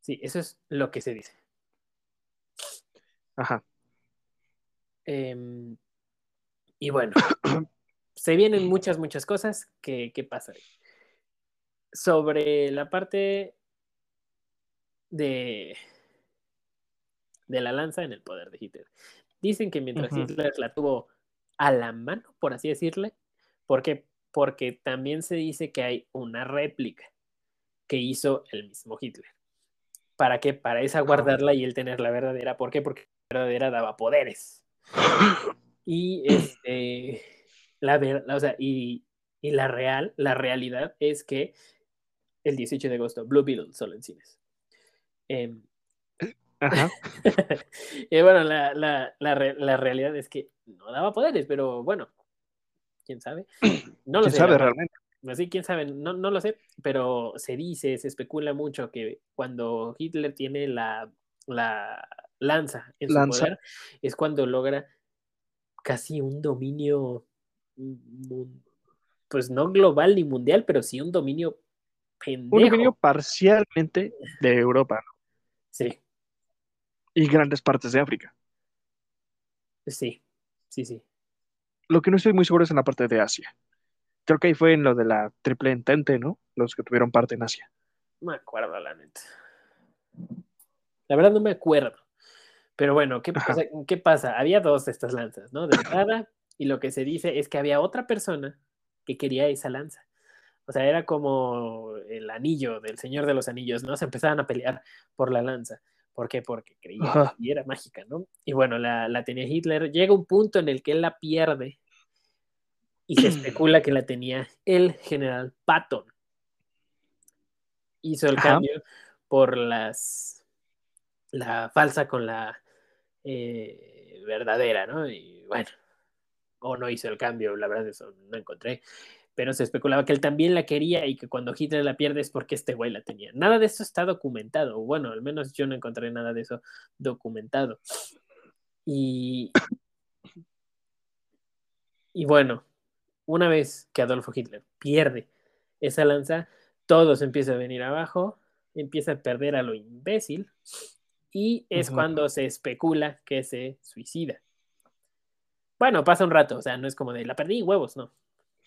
sí, eso es lo que se dice. Ajá. Em, y bueno, se vienen muchas, muchas cosas que, que pasan. Sobre la parte de, de la lanza en el poder de Hitler. Dicen que mientras. Hitler la tuvo a la mano, por así decirle, ¿por qué? Porque también se dice que hay una réplica que hizo el mismo Hitler. ¿Para qué? Para esa guardarla y él tener la verdadera. ¿Por qué? Porque la verdadera daba poderes. Y este, la ver- o sea, y, y la real, la realidad es que el 18 de agosto, Blue Beetle solo en cines. Em, Ajá. y bueno, la, la, la, re- la realidad es que no daba poderes, pero bueno, quién sabe. No lo ¿Quién sé, sabe realmente? Así, quién sabe, no, no lo sé, pero se dice, se especula mucho que cuando Hitler tiene la, la lanza en su Lanza. poder, es cuando logra casi un dominio, pues no global ni mundial, pero sí un dominio pendejo. Un dominio parcialmente de Europa. Sí, y grandes partes de África. sí, sí, sí. Lo que no estoy muy seguro es en la parte de Asia. Creo que ahí fue en lo de la triple entente, ¿no? Los que tuvieron parte en Asia. No me acuerdo, la neta. La verdad no me acuerdo. Pero bueno, ¿qué, sea, ¿qué pasa? Había dos de estas lanzas, ¿no? De entrada, y lo que se dice es que había otra persona que quería esa lanza. O sea, era como el anillo del Señor de los Anillos, ¿no? Se empezaban a pelear por la lanza. ¿Por qué? Porque creían Ajá. que era mágica, ¿no? Y bueno, la, la tenía Hitler. Llega un punto en el que él la pierde y se especula que la tenía el general Patton. Hizo el Ajá. cambio por las la falsa con la eh, verdadera, ¿no? Y bueno, o no hizo el cambio, la verdad eso no encontré, pero se especulaba que él también la quería y que cuando Hitler la pierde es porque este güey la tenía. Nada de eso está documentado, bueno, al menos yo no encontré nada de eso documentado. Y, y bueno, una vez que Adolfo Hitler pierde esa lanza, todo se empieza a venir abajo, empieza a perder a lo imbécil y es cuando se especula que se suicida. Bueno, pasa un rato, o sea, no es como de la perdí, huevos, no.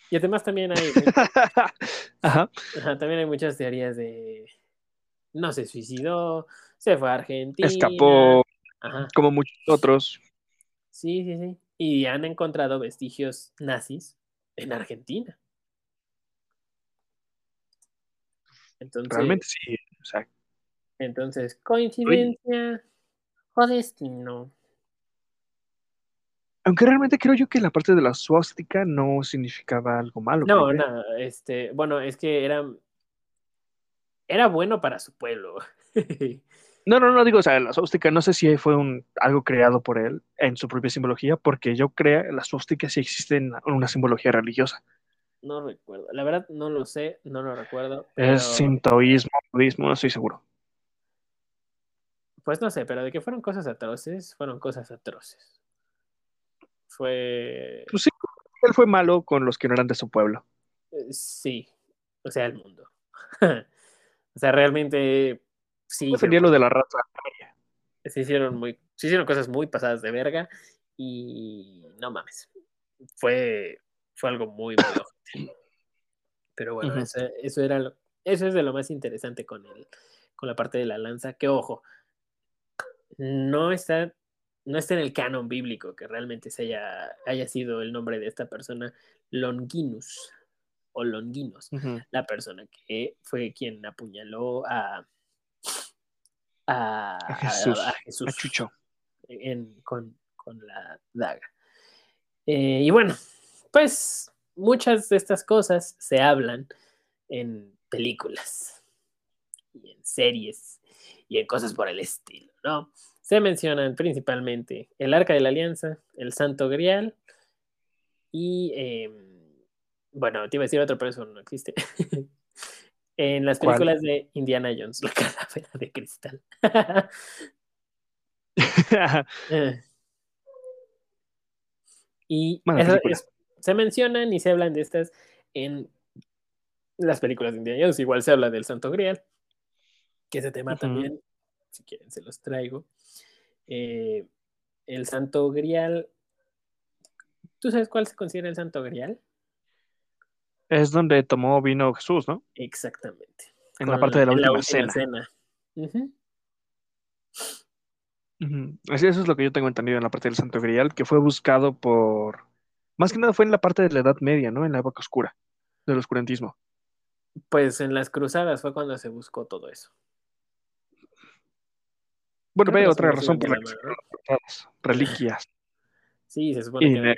Y además también hay, Ajá. ajá, también hay muchas teorías de no se suicidó, se fue a Argentina. Escapó Ajá, como muchos otros. sí, sí, sí. Y han encontrado vestigios nazis en Argentina. Entonces, Realmente sí. O sea, entonces, coincidencia o destino. Aunque realmente creo yo que la parte de la suástica no significaba algo malo. No, que- no, este, bueno, es que era, era bueno para su pueblo. No, no, no digo, o sea, la suástica no sé si fue un, algo creado por él en su propia simbología, porque yo creo la suástica sí existe en una simbología religiosa. No recuerdo, la verdad no lo sé, no lo recuerdo, pero Es sintoísmo, budismo, no estoy seguro. pues no sé, pero de que fueron cosas atroces, fueron cosas atroces. Fue, Pues sí, él fue malo con los que no eran de su pueblo. eh, sí, o sea, el mundo. o sea, realmente sí, lo de la raza. se hicieron muy, se hicieron cosas muy pasadas de verga y no mames, fue, fue algo muy, muy Pero bueno, eso, eso, era lo, eso es de lo más interesante con, el, con la parte de la lanza, que ojo, no está, no está en el canon bíblico que realmente se haya, haya sido el nombre de esta persona, Longinus o Longinos, la persona que fue quien apuñaló a, a, Jesús, a, Jesús Chucho. con, la daga. Eh, y bueno, pues muchas de estas cosas se hablan en películas y en series y en cosas por el estilo, ¿no? Se mencionan principalmente el Arca de la Alianza, el Santo Grial y, em, bueno, te iba a decir otro, pero eso no existe. en las películas de Indiana Jones, la calavera de cristal. Y se mencionan y se hablan de estas en las películas de Indiana Jones. Igual se habla del Santo Grial, que ese tema también, si quieren, se los traigo. Eh, el Santo Grial. ¿Tú sabes cuál se considera el Santo Grial? Es donde tomó vino Jesús, ¿no? Exactamente. En la parte de la última, cena. Eso es lo que yo tengo entendido en la parte del Santo Grial, que fue buscado por. Más que nada fue en la parte de la Edad Media, ¿no? En la época oscura, del oscurantismo. Pues en las cruzadas fue cuando se buscó todo eso. Bueno, ve otra razón por la que se reliquias. Sí, se supone que.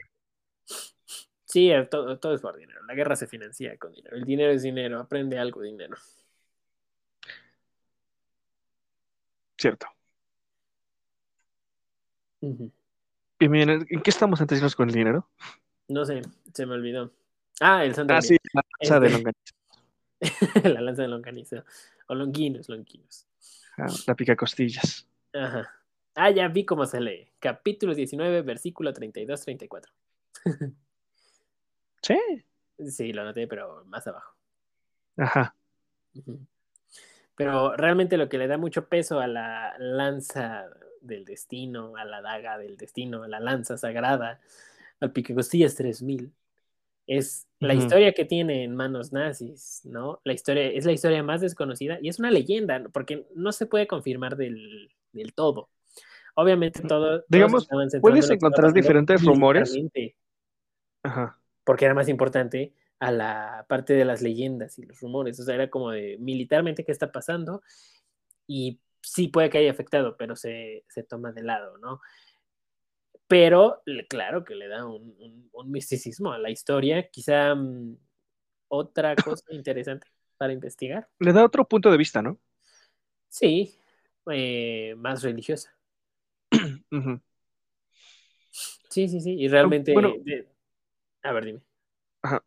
Sí, todo, todo, es por dinero. La guerra se financia con dinero. El dinero es dinero. Aprende algo dinero. Cierto. Y miren, ¿en qué estamos antes con el dinero? No sé, se me olvidó. Ah, el Santo. Ah, sí, la lanza de longaniza. la lanza de longaniza. O longuinos, longuinos. Ah, la pica costillas. Ajá. Ah, ya vi cómo se lee. Capítulo 19, versículo 32-34. sí. Sí, lo noté, pero más abajo. Ajá. Pero realmente lo que le da mucho peso a la lanza del destino, a la daga del destino, a la lanza sagrada, al picacostillas 3000, es la historia que tiene en manos nazis, ¿no? La historia es la historia más desconocida y es una leyenda, porque no se puede confirmar del, todo. Obviamente todo. Digamos, puedes encontrar diferentes rumores. Ajá. Porque era más importante a la parte de las leyendas y los rumores. O sea, era como de militarmente qué está pasando y sí puede que haya afectado, pero se, toma de lado, ¿no? Pero claro que le da un, misticismo a la historia, quizá mm, otra cosa interesante para investigar. Le da otro punto de vista, ¿no? Sí, eh, más religiosa. Sí, sí, sí, y realmente... a ver, dime.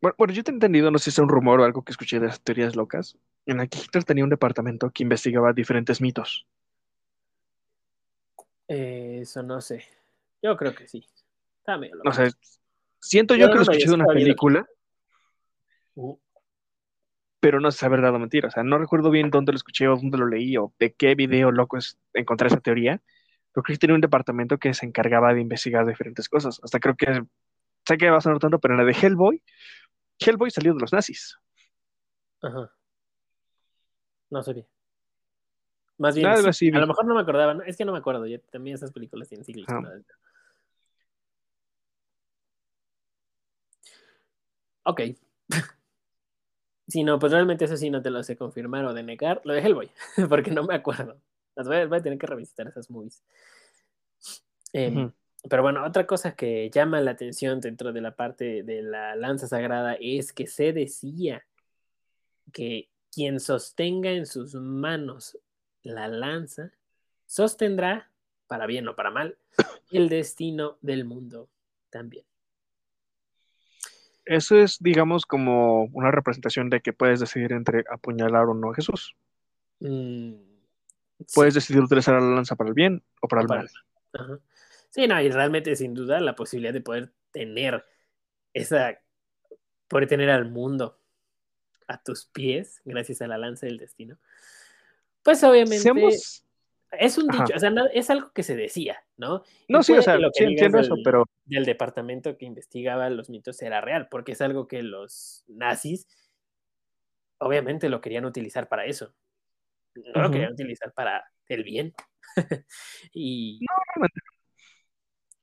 Bueno, yo te he entendido, no sé si es un rumor o algo que escuché de las teorías locas, en la que Hitler tenía un departamento que investigaba diferentes mitos. Eh, eso no sé. Yo creo que sí. No sé. Siento yo, que lo escuché de una película, uh. Pero no sé haber dado mentira. O sea, no recuerdo bien dónde lo escuché o dónde lo leí o de qué video loco es encontrar esa teoría. Pero creo que tenía un departamento que se encargaba de investigar diferentes cosas. Hasta creo que sé que va a sonar tanto, pero en la de Hellboy, Hellboy salió de los nazis. Ajá. No sabía. Más bien, a lo mejor no me acordaba, es que no me acuerdo, yo también esas películas tienen siglos. Ok. si no, pues realmente eso sí no te lo sé confirmar o de negar. Lo de Hellboy, porque no me acuerdo. Las voy, a, tener que revisitar esas movies. Em, pero bueno, otra cosa que llama la atención dentro de la parte de la lanza sagrada es que se decía que quien sostenga en sus manos la lanza sostendrá, para bien o para mal, el destino del mundo también. Eso es, digamos, como una representación de que puedes decidir entre apuñalar o no a Jesús. Mm, puedes decidir utilizar la lanza para el bien o para el mal. Sí, no, y realmente sin duda la posibilidad de poder tener esa, poder tener al mundo a tus pies gracias a la lanza del destino. Pues obviamente Es un Ajá. dicho, o sea, no- es algo que se decía, ¿no? Y No, sí, o sea, lo que sí entiendo eso, del- pero del departamento que investigaba los mitos era real, porque es algo que los nazis obviamente lo querían utilizar para eso. No lo querían utilizar para el bien. y, no,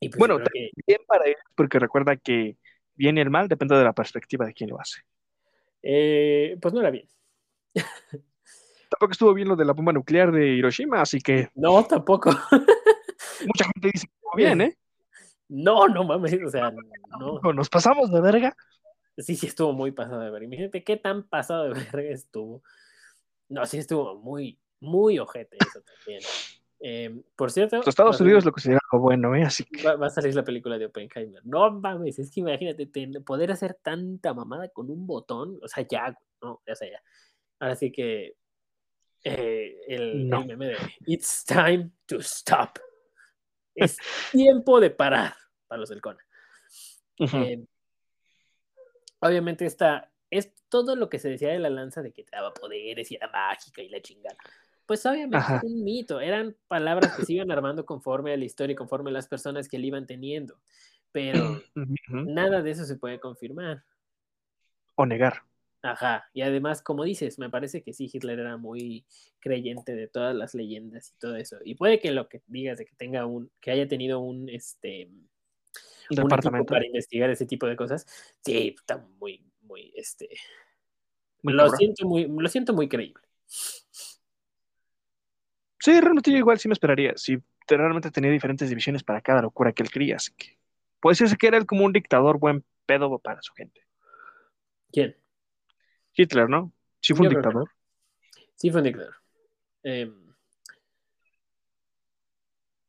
y pues Bueno, que bien para ellos, porque recuerda que bien y el mal depende de la perspectiva de quien lo hace. eh, pues no era bien. Tampoco estuvo bien lo de la bomba nuclear de Hiroshima, así que No, tampoco. mucha gente dice que estuvo bien, ¿eh? No, no mames, o sea, no. No, Nos pasamos de verga. Sí, sí estuvo muy pasado de verga. Imagínate qué tan pasado de verga estuvo. No, sí estuvo muy, muy ojete eso también. Eh, por cierto, Los Estados Unidos salir- lo considera algo bueno, ¿eh? Así que va, va a salir la película de Oppenheimer. No mames, es que imagínate ten- poder hacer tanta mamada con un botón. O sea, ya, no, ya sea, ya. Ahora sí que eh, el, No. el meme de It's time to stop. Es tiempo de parar para los del Cona. Eh, obviamente esta es todo lo que se decía de la lanza de que te daba poderes y era mágica y la chingada. Pues obviamente Ajá. es un mito, eran palabras que se iban armando conforme a la historia y conforme a las personas que le iban teniendo, pero nada de eso se puede confirmar. o negar. Ajá, y además, como dices, me parece que sí, Hitler era muy creyente de todas las leyendas y todo eso. Y puede que lo que digas de que tenga un, que haya tenido un, este, un Departamento. para investigar ese tipo de cosas, sí, está muy, muy, este, Muy lo cabrón. siento muy, lo siento muy creíble. Sí, realmente yo igual sí me esperaría. Si te- realmente tenía diferentes divisiones para cada locura que él quería. Así que puede decirse que era como un dictador buen pedo para su gente. ¿Quién? Hitler, ¿no? Sí fue un Yo dictador. Sí, fue un dictador. Em,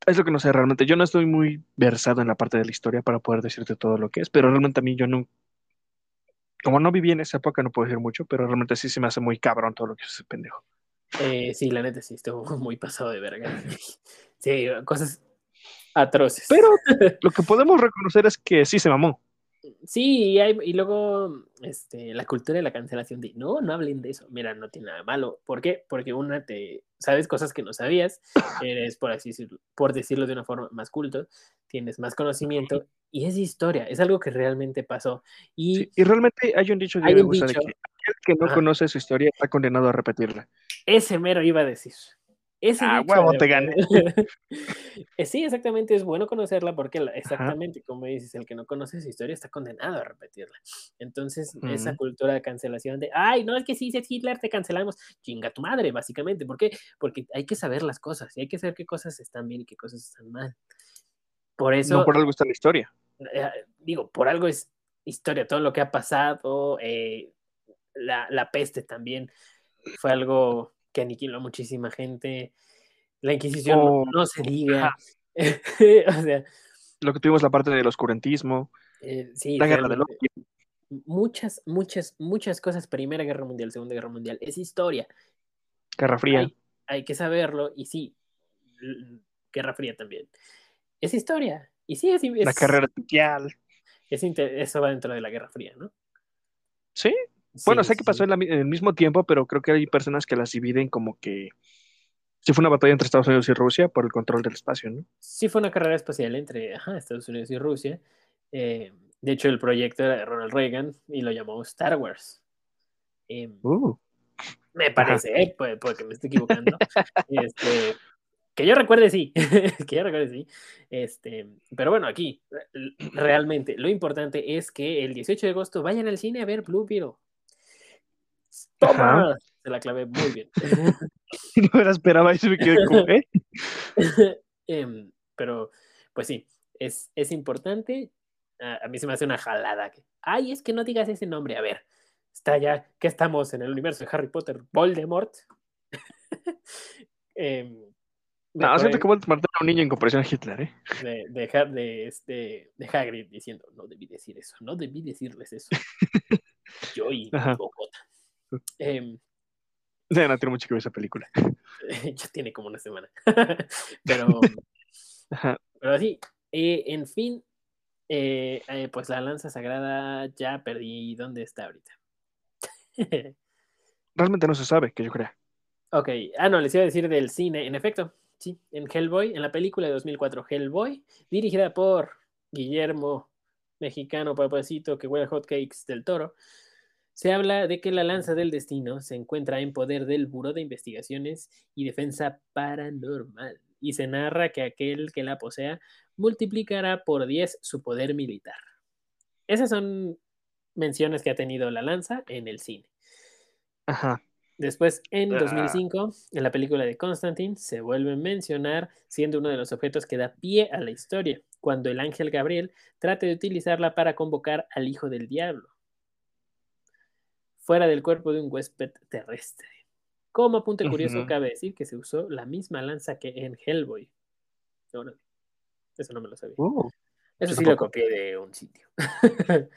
Es lo que no sé realmente. Yo no estoy muy versado en la parte de la historia para poder decirte todo lo que es, pero realmente a mí yo no. Como no viví en esa época, no puedo decir mucho, pero realmente sí se me hace muy cabrón todo lo que es ese pendejo. eh, sí, la neta sí, estuvo muy pasado de verga. Sí, cosas atroces. Pero lo que podemos reconocer es que sí se mamó. Sí, y, hay- y luego este, la cultura de la cancelación de no, no hablen de eso. Mira, no tiene nada malo. ¿Por qué? Porque una te sabes cosas que no sabías, eres por así decirlo, por decirlo de una forma más culto, tienes más conocimiento y es historia, es algo que realmente pasó. Y Sí, Y realmente hay un dicho que me un gusta dicho. de que aquel que no Ajá. conoce su historia está condenado a repetirla. ese mero iba a decir. Ah, huevo, te gané. Eh, sí, exactamente, es bueno conocerla porque exactamente como dices, el que no conoce su historia está condenado a repetirla. Entonces, esa cultura de cancelación de, ay, no, es que si dices Hitler te cancelamos, chinga tu madre, básicamente. ¿Por qué? Porque hay que saber las cosas y hay que saber qué cosas están bien y qué cosas están mal. Por eso, No por algo está la historia. eh, digo, por algo es historia, todo lo que ha pasado, eh, la, la peste también fue algo que aniquiló a muchísima gente. La Inquisición, no- se diga. o sea, Lo que tuvimos la parte del oscurantismo, eh, sí, la guerra de Loki, muchas, muchas, muchas cosas. Primera Guerra Mundial, Segunda Guerra Mundial, es historia. Guerra Fría. Hay, hay que saberlo. Y sí, Guerra Fría también. Es historia. Y sí, es, la es- carrera espacial. es eso va dentro de la Guerra Fría, ¿no? Sí, bueno, Sí, sé que pasó sí. en, la en el mismo tiempo, pero creo que hay personas que las dividen como que sí fue una batalla entre Estados Unidos y Rusia por el control del espacio, ¿no? Sí fue una carrera espacial entre ajá, Estados Unidos y Rusia. Eh, de hecho, el proyecto era de Ronald Reagan y lo llamó Star Wars. Eh, Uh, me parece, eh, puede, puede que me esté equivocando. Este, que yo recuerde, sí. que yo recuerde, sí. Este, pero bueno, aquí, re- realmente, lo importante es que el 18 de agosto vayan al cine a ver Blue Beetle. ¡Toma! Se la clavé muy bien. no me la esperaba y se me quedé como, ¿eh? Em, pero, pues sí, es, es importante. A, a mí se me hace una jalada. Que, Ay, es que no digas ese nombre. A ver, está ya que estamos en el universo de Harry Potter, Voldemort. Em, de No, siento que Voldemort era un niño en comparación a Hitler, ¿eh? de, de, de, este, de Hagrid diciendo, no debí decir eso, no debí decirles eso. Yo y Ajá. Bogotá. Em, Ya no tiene mucho que ver esa película. ya tiene como una semana. pero, pero sí, eh, en fin, eh, eh, pues la lanza sagrada ya perdí. ¿Dónde está ahorita? Realmente no se sabe, que yo crea. ok, ah, no, les iba a decir del cine. En efecto, sí, en Hellboy, en la película de 2004 Hellboy, dirigida por Guillermo, mexicano papacito que huele hotcakes del toro, se habla de que la lanza del destino se encuentra en poder del Buró de Investigaciones y Defensa Paranormal y se narra que aquel que la posea multiplicará por 10 su poder militar. Esas son menciones que ha tenido la lanza en el cine. Ajá. Después, en 2005, en la película de Constantine, se vuelve a mencionar siendo uno de los objetos que da pie a la historia, cuando el ángel Gabriel trate de utilizarla para convocar al hijo del diablo, fuera del cuerpo de un huésped terrestre. Como apunte curioso, cabe decir que se usó la misma lanza que en Hellboy. eso no me lo sabía. Uh, eso sí lo copié de un sitio.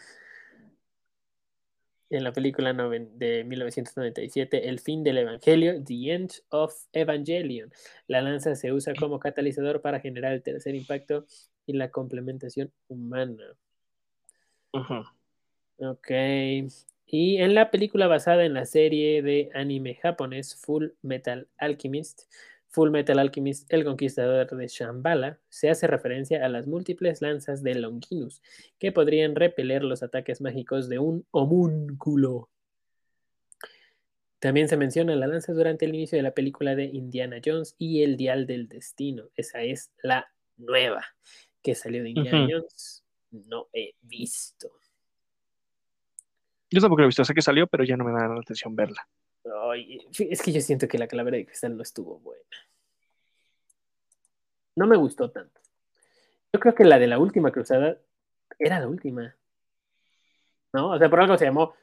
en la película de 1997, El fin del Evangelio, The End of Evangelion. La lanza se usa como catalizador para generar el tercer impacto y la complementación humana. Ok. Y en la película basada en la serie de anime japonés Full Metal Alchemist, Full Metal Alchemist, el conquistador de Shambhala, se hace referencia a las múltiples lanzas de Longinus, que podrían repeler los ataques mágicos de un homúnculo. También se menciona la lanza durante el inicio de la película de Indiana Jones y el Dial del Destino. Esa es la nueva que salió de Indiana Jones. No he visto. Yo tampoco lo he visto, sé que salió, pero ya no me da la atención verla es que yo siento que la calavera de cristal no estuvo buena. No me gustó tanto. Yo creo que la de la última cruzada era la última. ¿No? O sea, por algo se llamó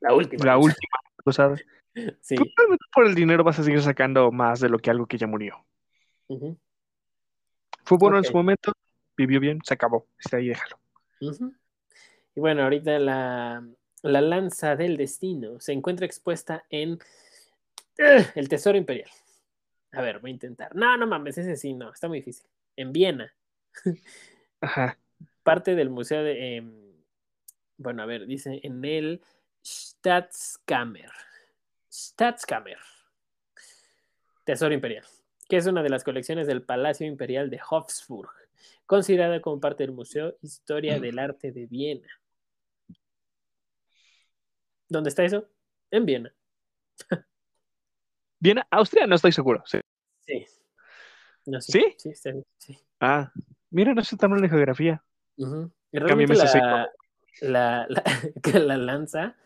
la última. La última cruzada. sí. por el dinero vas a seguir sacando más de lo que algo que ya murió. Fue bueno en su momento, vivió bien, se acabó. Está ahí, déjalo. Y bueno, ahorita la, la lanza del destino se encuentra expuesta en el Tesoro Imperial. A ver, voy a intentar. No, no mames, ese sí, no, está muy difícil. En Viena. Ajá. Parte del museo de. Em, bueno, a ver, dice en el Staatskammer. Staatskammer. Tesoro Imperial, que es una de las colecciones del Palacio Imperial de Hofsburg, considerada como parte del Museo Historia del Arte de Viena. ¿Dónde está eso? En Viena. ¿Viena? ¿Austria? No estoy seguro. Sí. Sí. sí. ¿Sí? Sí, Ah, mira, no sé tan mal de geografía. realmente la, la, la, la, lanza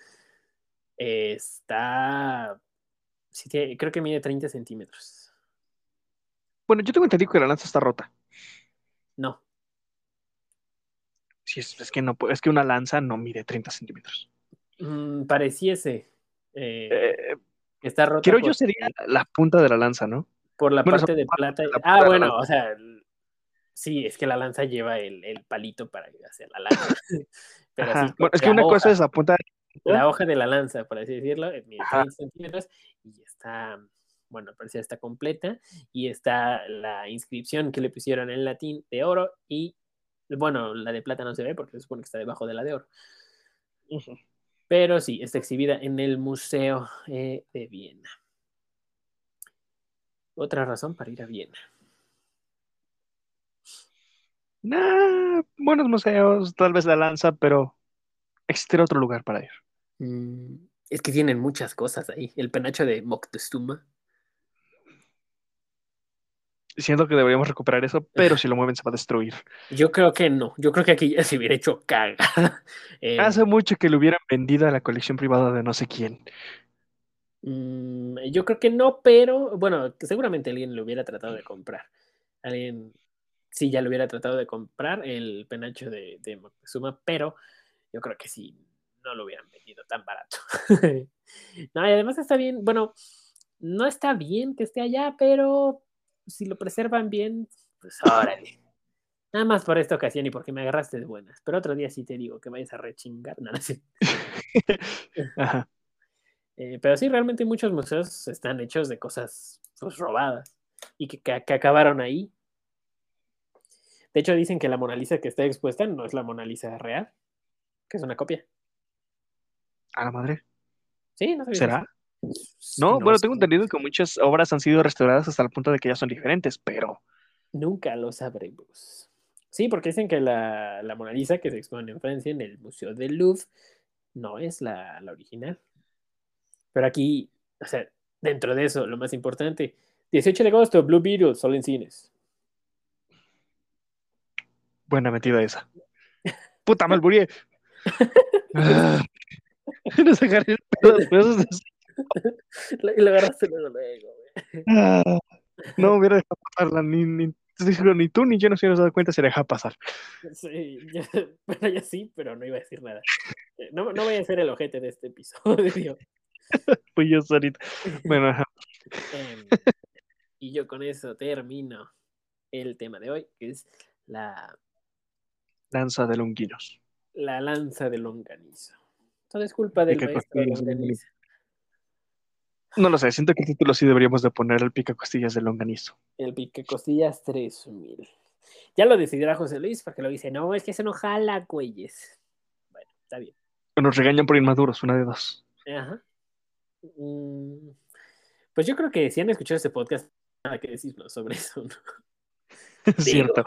está. Sí, creo que mide 30 centímetros. Bueno, yo tengo entendido que la lanza está rota. No. Sí, es, es que no es que una lanza no mide 30 centímetros. Mm, pareciese. Eh, eh, está rota. Quiero yo sería la punta de la lanza, ¿no? Por la parte de plata. Ah, bueno, o sea, sí, es que la lanza lleva el, palito para hacer la lanza. Pero bueno, es que una cosa es la punta. La hoja de la lanza, por así decirlo, es 30 centímetros y está, bueno, parecía está completa y está la inscripción que le pusieron en latín de oro y, bueno, la de plata no se ve porque se supone que está debajo de la de oro. Pero sí, está exhibida en el Museo eh, de Viena. Otra razón para ir a Viena. buenos museos, tal vez la lanza, pero existe otro lugar para ir. Mm, es que tienen muchas cosas ahí. El penacho de Moctezuma. Siento que deberíamos recuperar eso, pero si lo mueven se va a destruir. Yo creo que no. Yo creo que aquí ya se hubiera hecho caga. Eh, Hace mucho que lo hubieran vendido a la colección privada de no sé quién. Mm, yo creo que no, pero bueno, seguramente alguien lo hubiera tratado de comprar. Alguien sí ya lo hubiera tratado de comprar el penacho de, de Moctezuma, pero yo creo que sí, no lo hubieran vendido tan barato. no, y además está bien, bueno, no está bien que esté allá, pero si lo preservan bien, pues órale. Nada más por esta ocasión y porque me agarraste de buenas. Pero otro día sí te digo que vayas a rechingar. Nada, sí. Eh, pero sí, realmente muchos museos están hechos de cosas pues, robadas y que, que, acabaron ahí. De hecho, dicen que la Mona Lisa que está expuesta no es la Mona Lisa real, que es una copia. ¿A la madre? Sí, no sé. ¿Será? No, bueno, tengo entendido que muchas obras han sido restauradas hasta el punto de que ya son diferentes, pero Nunca lo sabremos. Sí, porque dicen que la, la Mona Lisa que se expone en Francia en el Museo del Louvre no es la, la original. Pero aquí, o sea, dentro de eso, lo más importante, 18 de agosto, Blue Beetle, solo en cines. buena metida esa. Puta después de Lo, agarraste luego, luego, güey. Ah, No hubiera dejado pasarla, ni, ni, ni tú ni yo nos hubiéramos dado cuenta si deja pasar. Sí, yo, bueno, yo sí, pero no iba a decir nada. Eh, No, no voy a ser el ojete de este episodio. Pues yo solito. Bueno, ajá. Em, y yo con eso termino el tema de hoy, que es la, danza de longuinos. la lanza de longanizo. Todo es culpa del maestro de longaniza. No lo sé, siento que el título sí deberíamos de poner el pica costillas de longanizo. El pique costillas 3000. Ya lo decidirá José Luis, porque lo dice, no, es que se no jala, güeyes. Bueno, está bien. Nos regañan por inmaduros, una de dos. Ajá. Mm, Pues yo creo que si han escuchado este podcast, nada que decirnos sobre eso, ¿no? Es cierto.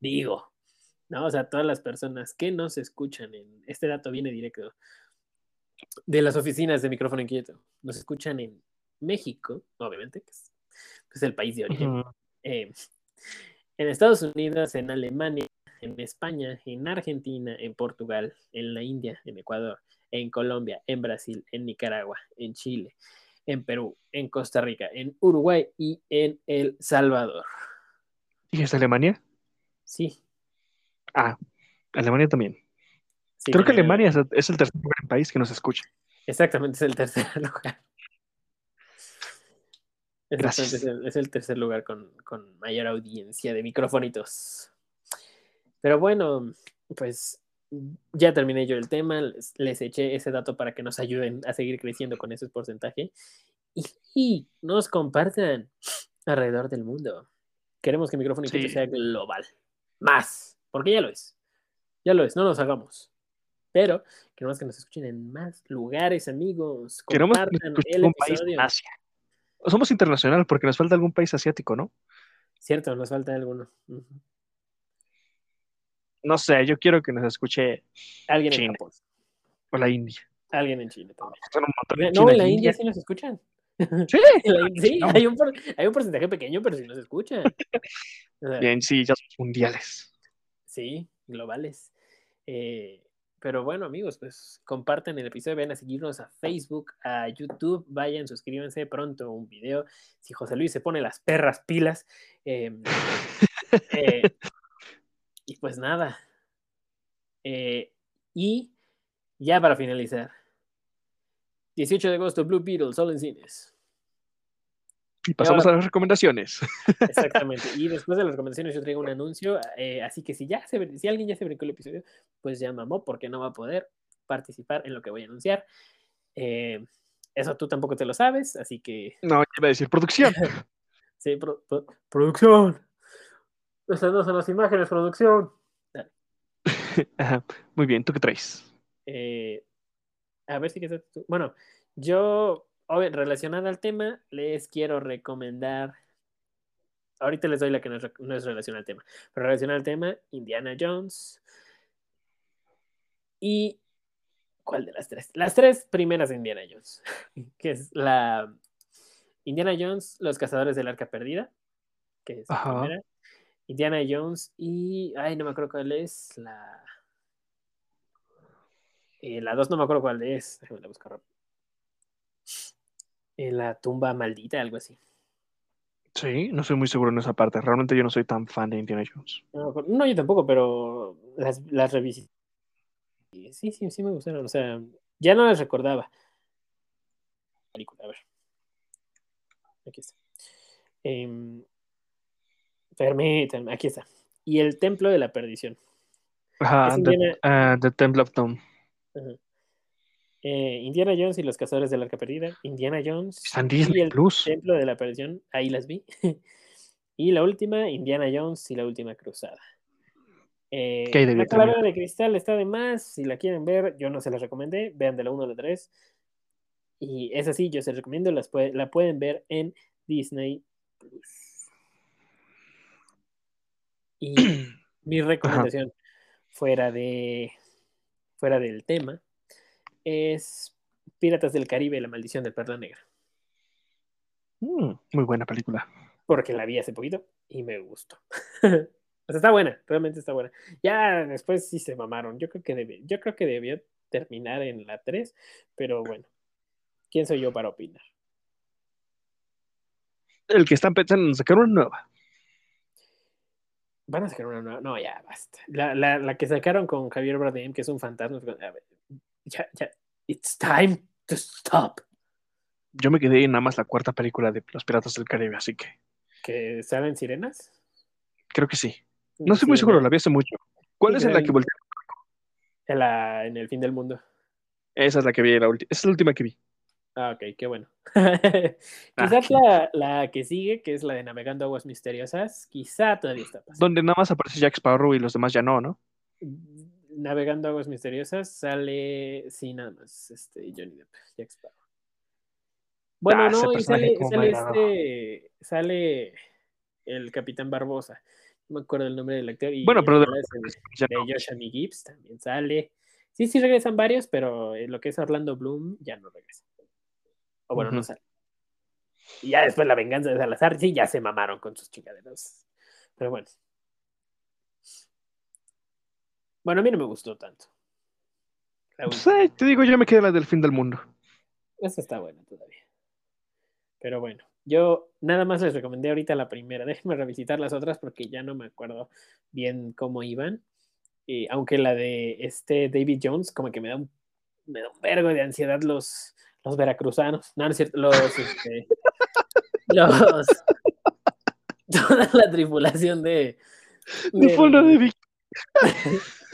Digo, ¿no? O sea, todas las personas que nos escuchan en este dato viene directo de las oficinas de micrófono inquieto. Nos escuchan en México, obviamente, que es, el país de origen. Eh, en Estados Unidos, en Alemania, en España, en Argentina, en Portugal, en la India, en Ecuador, en Colombia, en Brasil, en Nicaragua, en Chile, en Perú, en Costa Rica, en Uruguay y en El Salvador. ¿Y es Alemania? Sí. Ah, Alemania también. Sí, Creo que Alemania es, es el tercer gran país que nos escucha. Exactamente, es el tercer lugar. Exactamente, Gracias. Es el, es el tercer lugar con, con mayor audiencia de microfonitos. Pero bueno, pues ya terminé yo el tema, les, les eché ese dato para que nos ayuden a seguir creciendo con ese porcentaje y, y nos compartan alrededor del mundo. Queremos que micrófono Sí. sea global. Más, porque ya lo es. Ya lo es, no nos hagamos. Pero queremos que nos escuchen en más lugares, amigos. Queremos que nos escuche el un país en Asia. Somos internacional porque nos falta algún país asiático, ¿no? Cierto, nos falta alguno. No sé, yo quiero que nos escuche Alguien en China. Japón. o la India. Alguien en Chile también. Son No, China en la India sí nos escuchan. Sí, En Sí, No. hay un, por- hay un porcentaje pequeño, pero sí nos escuchan. O sea, bien, sí, ya somos mundiales. Sí, globales. Eh, pero bueno, amigos, pues compartan el episodio, vayan a seguirnos a Facebook, a YouTube, vayan, suscríbanse pronto un video. Si José Luis se pone las perras pilas. eh, eh, y pues nada. Eh, y ya para finalizar. 18 de agosto, Blue Beetle, solo en cines. Y pasamos ahora- a las recomendaciones. Exactamente. Y después de las recomendaciones yo traigo un anuncio. eh, así que si ya se, si alguien ya se brincó el episodio, pues ya mamó porque no va a poder participar en lo que voy a anunciar. Eh, eso tú tampoco te lo sabes, así que No, ya iba a decir producción. sí, pro- pro- producción. Estas no son las imágenes, producción. Ajá. Muy bien, ¿tú qué traes? Eh, a ver si que Bueno, yo, relacionada al tema, les quiero recomendar. Ahorita les doy la que no es, no es relacionada al tema, pero relacionada al tema, Indiana Jones. ¿Y cuál de las tres? Las tres primeras de Indiana Jones, que es la Indiana Jones, Los Cazadores del Arca Perdida, que es la Ajá. primera. Indiana Jones y, ay, no me acuerdo cuál es, la... Eh, la 2 no me acuerdo cuál es. Déjame la buscar rápido. Eh, la tumba maldita, algo así. Sí, no soy muy seguro en esa parte. Realmente yo no soy tan fan de Indiana Jones. No, yo tampoco, pero las, las revisité. Sí, sí, sí me gustaron. O sea, ya no las recordaba. Película, a ver. Aquí está. Em, permítanme, aquí está. Y el Templo de la Perdición. Ajá, Es The, Indiana- ah, The Temple of Doom. Ajá. Eh, Indiana Jones y los Cazadores del Arca Perdida. Indiana Jones y el Plus. Templo de la Perdición, ahí las vi. y la última, Indiana Jones y la última cruzada. Eh, ¿Qué hay de la calavera de cristal está de más. Si la quieren ver, yo no se las recomendé. Vean de la 1 a la 3. Y es así, yo se les recomiendo, las puede- la pueden ver en Disney Plus. Y mi recomendación fuera de fuera del tema es Piratas del Caribe, la maldición del Perla Negra, Mm, muy buena película. porque la vi hace poquito y me gustó. o sea, está buena, realmente está buena. Ya después sí se mamaron. Yo creo que debe, yo creo que debió terminar en la 3, pero bueno, ¿quién soy yo para opinar? El que están pensando en sacar una nueva. Van a sacar una nueva. No, ya basta. La, la, la que sacaron con Javier Bardem, que es un fantasma. a ver, ya, ya. It's time to stop. Yo me quedé en nada más la cuarta película de Los Piratas del Caribe, así que ¿Que salen sirenas? creo que sí. No estoy muy seguro, la vi hace mucho. ¿Cuál Sí, es en la que volteé? En, la, en el fin del mundo. Esa es la que vi, la Esa es la última que vi. Ah, ok, qué bueno. Ah, Quizás la, la que sigue, que es la de Navegando Aguas Misteriosas, quizá todavía está pasando. Donde nada más aparece Jack Sparrow y los demás ya no, ¿no? Navegando Aguas Misteriosas sale, sí, nada más, este, Johnny Depp, Jack Sparrow. Bueno, Ah, no, y sale, sale este, sale el Capitán Barbosa. No me acuerdo el nombre del actor. Y Bueno, pero de- de Amy Gibbs también sale. Sí, sí regresan varios, pero en lo que es Orlando Bloom ya no regresa. O bueno, no sale. Y ya después la venganza de Salazar, sí, ya se mamaron con sus chingaderos. Pero bueno. Bueno, a mí no me gustó tanto. Pues, eh, te digo, yo me quedé la del fin del mundo. Esa está buena todavía. Pero bueno, yo nada más les recomendé ahorita la primera. Déjenme revisitar las otras porque ya no me acuerdo bien cómo iban. Y aunque la de este David Jones, como que me da un, me da un vergo de ansiedad los, los veracruzanos. No, no es cierto, los, este, los, toda la tripulación de, fondo de Vic.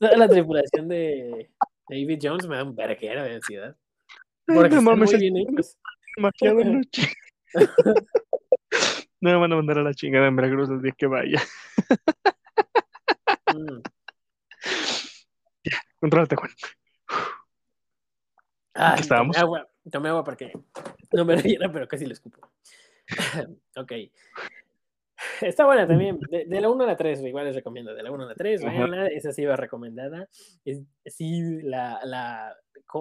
toda la tripulación de David Jones me da un verguero de ansiedad. Porque no mames, muy bien hechos. demasiado noche. No me van a mandar a la chingada en Veracruz el día que vaya. Mm. Contrólate, Juan. Ah, ¿Qué estábamos? Tomé agua, tomé agua porque no me lo llena, pero casi lo escupo. ok. Está buena también. De, de la 1 a la 3, igual les recomiendo. De la 1 a la 3, Ajá. véanla, esa sí va recomendada. Es, sí, la, la,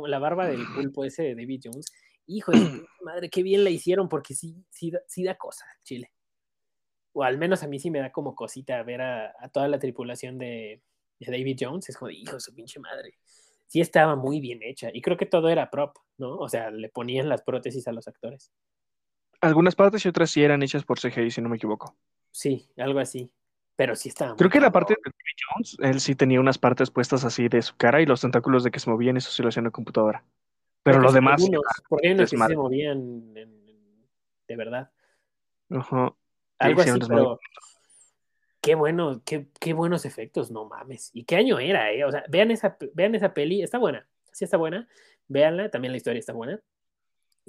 la barba del pulpo ese de David Jones. Hijo de madre, qué bien la hicieron porque sí, sí, da, sí da cosa, Chile. O al menos a mí sí me da como cosita ver a, a toda la tripulación de, de David Jones. Es como de, hijo de su pinche madre sí estaba muy bien hecha. Y creo que todo era prop, ¿no? O sea, le ponían las prótesis a los actores. Algunas partes y otras sí eran hechas por CGI, si no me equivoco. Sí, algo así. Pero sí estaba. Creo que la parte de Jones, él sí tenía unas partes puestas así de su cara y los tentáculos de que se movían, eso sí lo hacía en la computadora. Pero los demás. Algunos, que sí desmadre. se movían en- en- de verdad. Ajá. Algo sí, así, pero. Qué bueno, qué, qué buenos efectos, no mames. ¿Y qué año era, eh? O sea, vean esa, vean esa peli, está buena, sí está buena, véanla, también la historia está buena.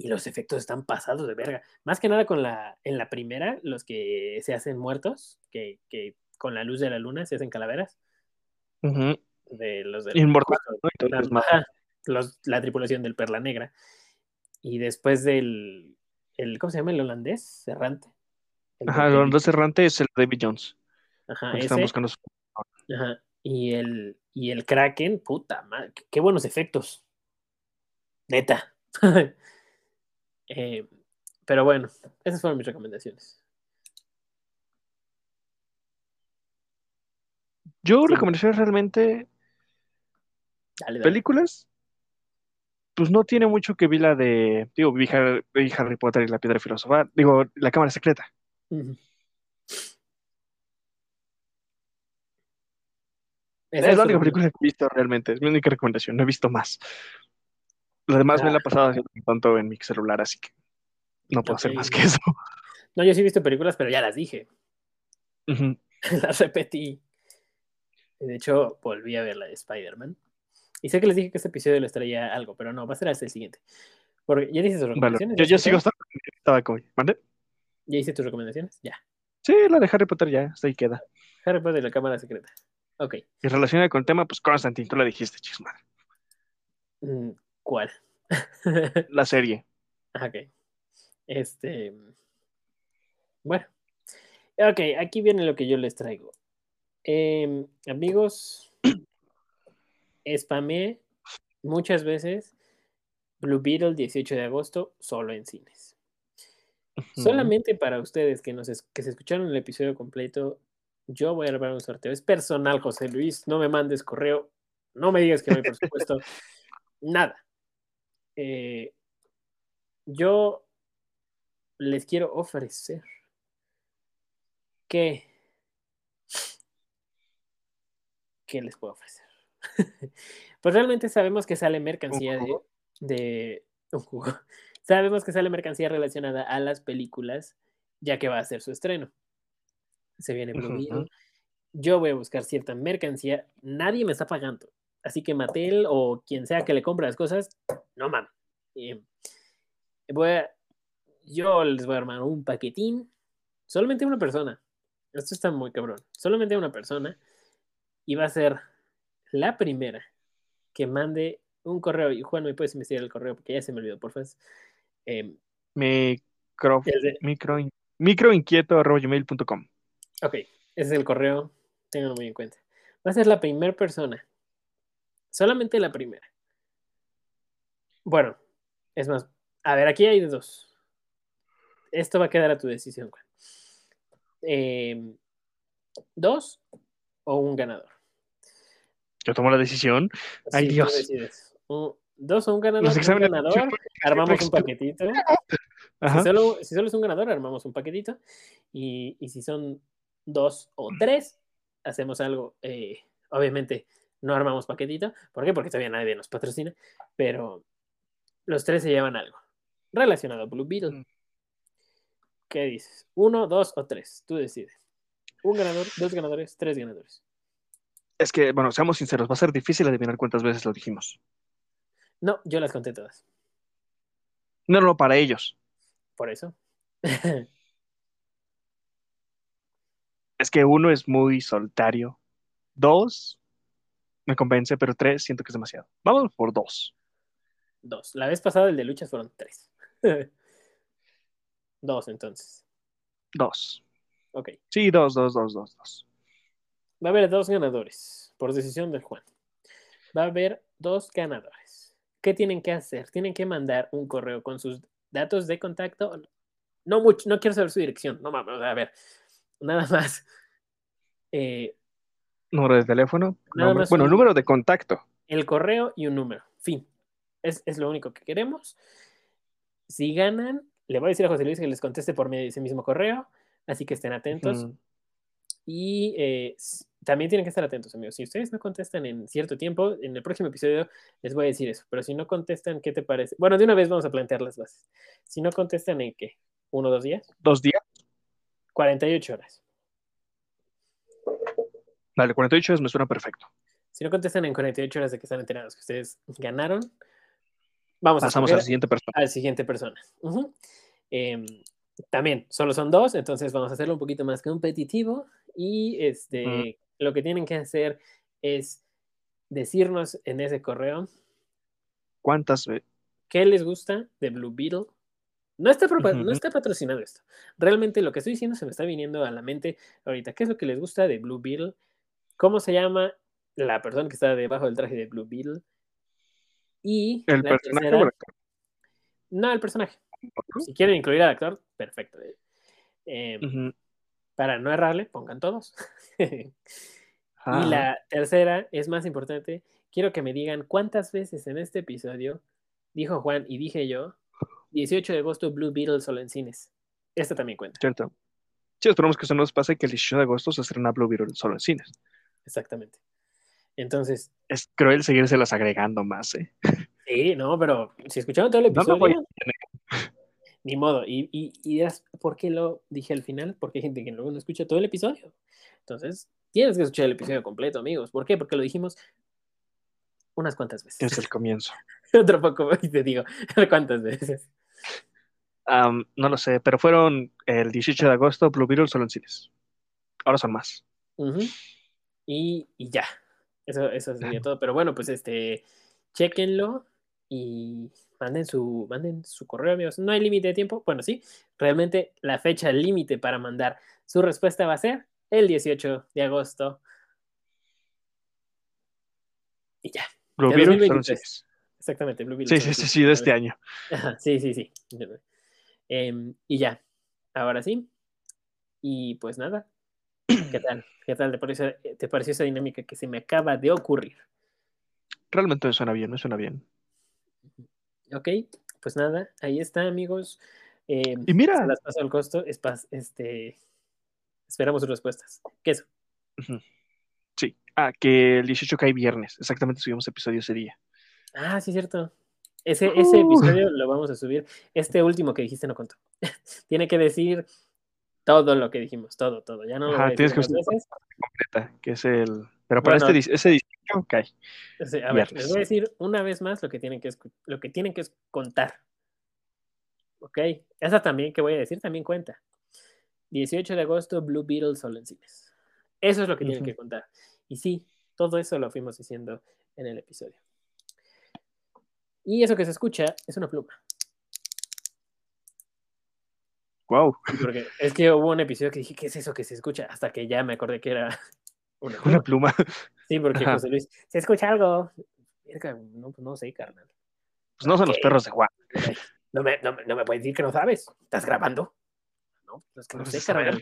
Y los efectos están pasados de verga. Más que nada con la, en la primera, los que se hacen muertos, que, que con la luz de la luna se hacen calaveras, Ujú. de los del Inmortal, justo, ¿no? Y todo el la, tripulación del Perla Negra. Y después del, el, ¿cómo se llama? El holandés, errante. El Ajá, de el holandés errante es el David Jones. Ajá, ese. buscando Ajá. Y el, y el Kraken, puta madre, qué buenos efectos. Neta. Eh, pero bueno, esas fueron mis recomendaciones. Yo Sí. recomendaciones realmente Dale, dale. películas. Pues no tiene mucho que vi la de, digo, vi Harry, vi Harry Potter y la piedra filosofal, digo, la cámara secreta. Es la única película que he visto realmente, es mi única recomendación, no he visto más. Lo demás me Ah. la he pasado haciendo tonto en mi celular, así que no puedo hacer Ok. más que eso. No, yo sí he visto películas, pero ya las dije. Las repetí. De hecho, volví a ver la de Spider-Man. Y sé que les dije que este episodio les traía algo, pero no, va a ser hasta el siguiente. Porque ya dices tus Vale, recomendaciones. yo, ¿Ya yo hice sigo estando, estaba como, ¿mande? ¿Ya hice tus recomendaciones? Ya. Sí, la de Harry Potter ya, hasta ahí queda. Harry Potter y la cámara secreta. Ok. Y relacionada con el tema, pues Constantine, tú la dijiste, chismar. Mm, ¿Cuál? la serie. Ok. Este. Bueno. Ok, aquí viene lo que yo les traigo. Em, amigos, spamé muchas veces Blue Beetle 18 de agosto solo en cines. Solamente para ustedes que, nos que se escucharon el episodio completo, yo voy a grabar un sorteo. Es personal, José Luis. No me mandes correo. No me digas que no hay presupuesto. Nada. Eh, yo les quiero ofrecer que... ¿Qué les puedo ofrecer? pues realmente sabemos que sale mercancía de, de, un jugo. Sabemos que sale mercancía relacionada a las películas, ya que va a ser su estreno. Se viene Blue Yo voy a buscar cierta mercancía. Nadie me está pagando. Así que Mattel o quien sea que le compre las cosas, no mames. voy a, yo les voy a armar un paquetín. Solamente una persona. Esto está muy cabrón. Solamente una persona. Y va a ser la primera que mande un correo. Y Juan, ¿me puedes investigar el correo? Porque ya se me olvidó, por favor. Eh, micro, micro, microinquieto.com. Ok, ese es el correo. Ténganlo muy en cuenta. Va a ser la primera persona. Solamente la primera. Bueno, es más. A ver, aquí hay dos. Esto va a quedar a tu decisión, Juan. Eh, dos o un ganador. Yo tomo la decisión. Ay, Dios. dos o un ganador. Un ganador armamos un paquetito. Si solo, si solo, es un ganador, armamos un paquetito. Y, y si son dos o tres, hacemos algo. Eh, obviamente, no armamos paquetito. ¿Por qué? Porque todavía nadie nos patrocina. Pero los tres se llevan algo relacionado a Blue Beetle. Mm. ¿Qué dices? ¿Uno, dos o tres? Tú decides. Un ganador, dos ganadores, tres ganadores. Es que, bueno, seamos sinceros, va a ser difícil adivinar cuántas veces lo dijimos. No, yo las conté todas. No, no, para ellos. Por eso. es que uno es muy solitario. Dos me convence, pero tres siento que es demasiado. Vamos por dos. Dos. La vez pasada el de luchas fueron tres. dos, entonces. Dos. Ok. Sí, dos, dos, dos, dos, dos. Va a haber dos ganadores por decisión del Juan. Va a haber dos ganadores. ¿Qué tienen que hacer? Tienen que mandar un correo con sus datos de contacto. No mucho, no quiero saber su dirección. No mames, a ver. Nada más. Eh, número de teléfono. bueno, número de contacto. El correo y un número. Fin. Es, lo único que queremos. Si ganan, le voy a decir a José Luis que les conteste por medio de ese mismo correo. Así que estén atentos. Y eh, también tienen que estar atentos, amigos. Si ustedes no contestan en cierto tiempo, en el próximo episodio les voy a decir eso. Pero si no contestan, ¿qué te parece? Bueno, de una vez vamos a plantear las bases. Si no contestan en qué? ¿Uno o dos días? ¿Dos días? 48 horas. Vale, 48 horas me suena perfecto. Si no contestan en 48 horas de que están enterados que ustedes ganaron, vamos Pasamos a, la siguiente persona. A la siguiente persona. Em, también, solo son dos, entonces vamos a hacerlo un poquito más competitivo y este, lo que tienen que hacer es decirnos en ese correo cuántas qué les gusta de Blue Beetle. No está, no está patrocinado esto. Realmente lo que estoy diciendo se me está viniendo a la mente ahorita. ¿Qué es lo que les gusta de Blue Beetle? ¿Cómo se llama la persona que está debajo del traje de Blue Beetle? Y el personaje. No, el personaje. Si quieren incluir al actor, perfecto. Em, para no errarle, pongan todos. y la tercera es más importante. Quiero que me digan cuántas veces en este episodio dijo Juan y dije yo 18 de agosto Blue Beetle solo en cines. Esta también cuenta. Cierto. Sí, esperamos que eso nos pase que el 18 de agosto se estrena Blue Beetle solo en cines. Exactamente. Entonces. Es cruel seguirse las agregando más, ¿eh? Sí, no, pero si escucharon todo el episodio. Ni modo. Y, y, y por qué lo dije al final, porque hay gente que luego no escucha todo el episodio. Entonces, tienes que escuchar el episodio completo, amigos. ¿Por qué? Porque lo dijimos unas cuantas veces. Desde el comienzo. Otro poco, y te digo, ¿cuántas veces? no lo sé, pero fueron el 18 de agosto, Blue Beetle solo en cines. Ahora son más. Y, y, ya. Eso, eso sería todo. Pero bueno, pues este, chequenlo y manden su, manden su correo, amigos. No hay límite de tiempo. Bueno, sí, realmente la fecha límite para mandar su respuesta va a ser el 18 de agosto. Y ya. Blue de Beetle 2023. son seis. Exactamente, Blue Sí, sí, sí, sí, de este año. Ajá, sí, sí, sí. Em, y ya. Ahora sí. Y pues nada. ¿Qué tal? ¿Qué tal te pareció, te pareció esa dinámica que se me acaba de ocurrir? Realmente me suena bien, me suena bien. Ok, pues nada, ahí está, amigos. Eh, Y mira. Se las paso al costo. Es pas- este, esperamos sus respuestas. ¿Qué es? Sí. Ah, que el 18 cae viernes. Exactamente subimos episodio ese día. Ah, sí, cierto. Ese, ese Uh. episodio lo vamos a subir. Este último que dijiste no contó. Tiene que decir todo lo que dijimos, todo, todo. Ya no lo Ajá, voy a tienes que veces. Completa, que es el. Pero para Bueno. este, ese 18 cae. A ver, Viernes. les voy a decir una vez más lo que tienen que, lo que, tienen que contar. ¿Ok? Esa también que voy a decir también cuenta. 18 de agosto, Blue Beetle solo en cines. Eso es lo que tienen que contar. Y sí, todo eso lo fuimos diciendo en el episodio. Y eso que se escucha es una pluma. Wow. Porque es que hubo un episodio que dije, ¿qué es eso que se escucha? Hasta que ya me acordé que era una Una pluma. Sí, porque Ajá. José Luis, ¿se escucha algo? No, pues no sé, carnal. Pues no son los perros de Juan. No me, no, me- no me puedes decir que no sabes. ¿Estás grabando? No, pues es que no Pues, sé, carnal.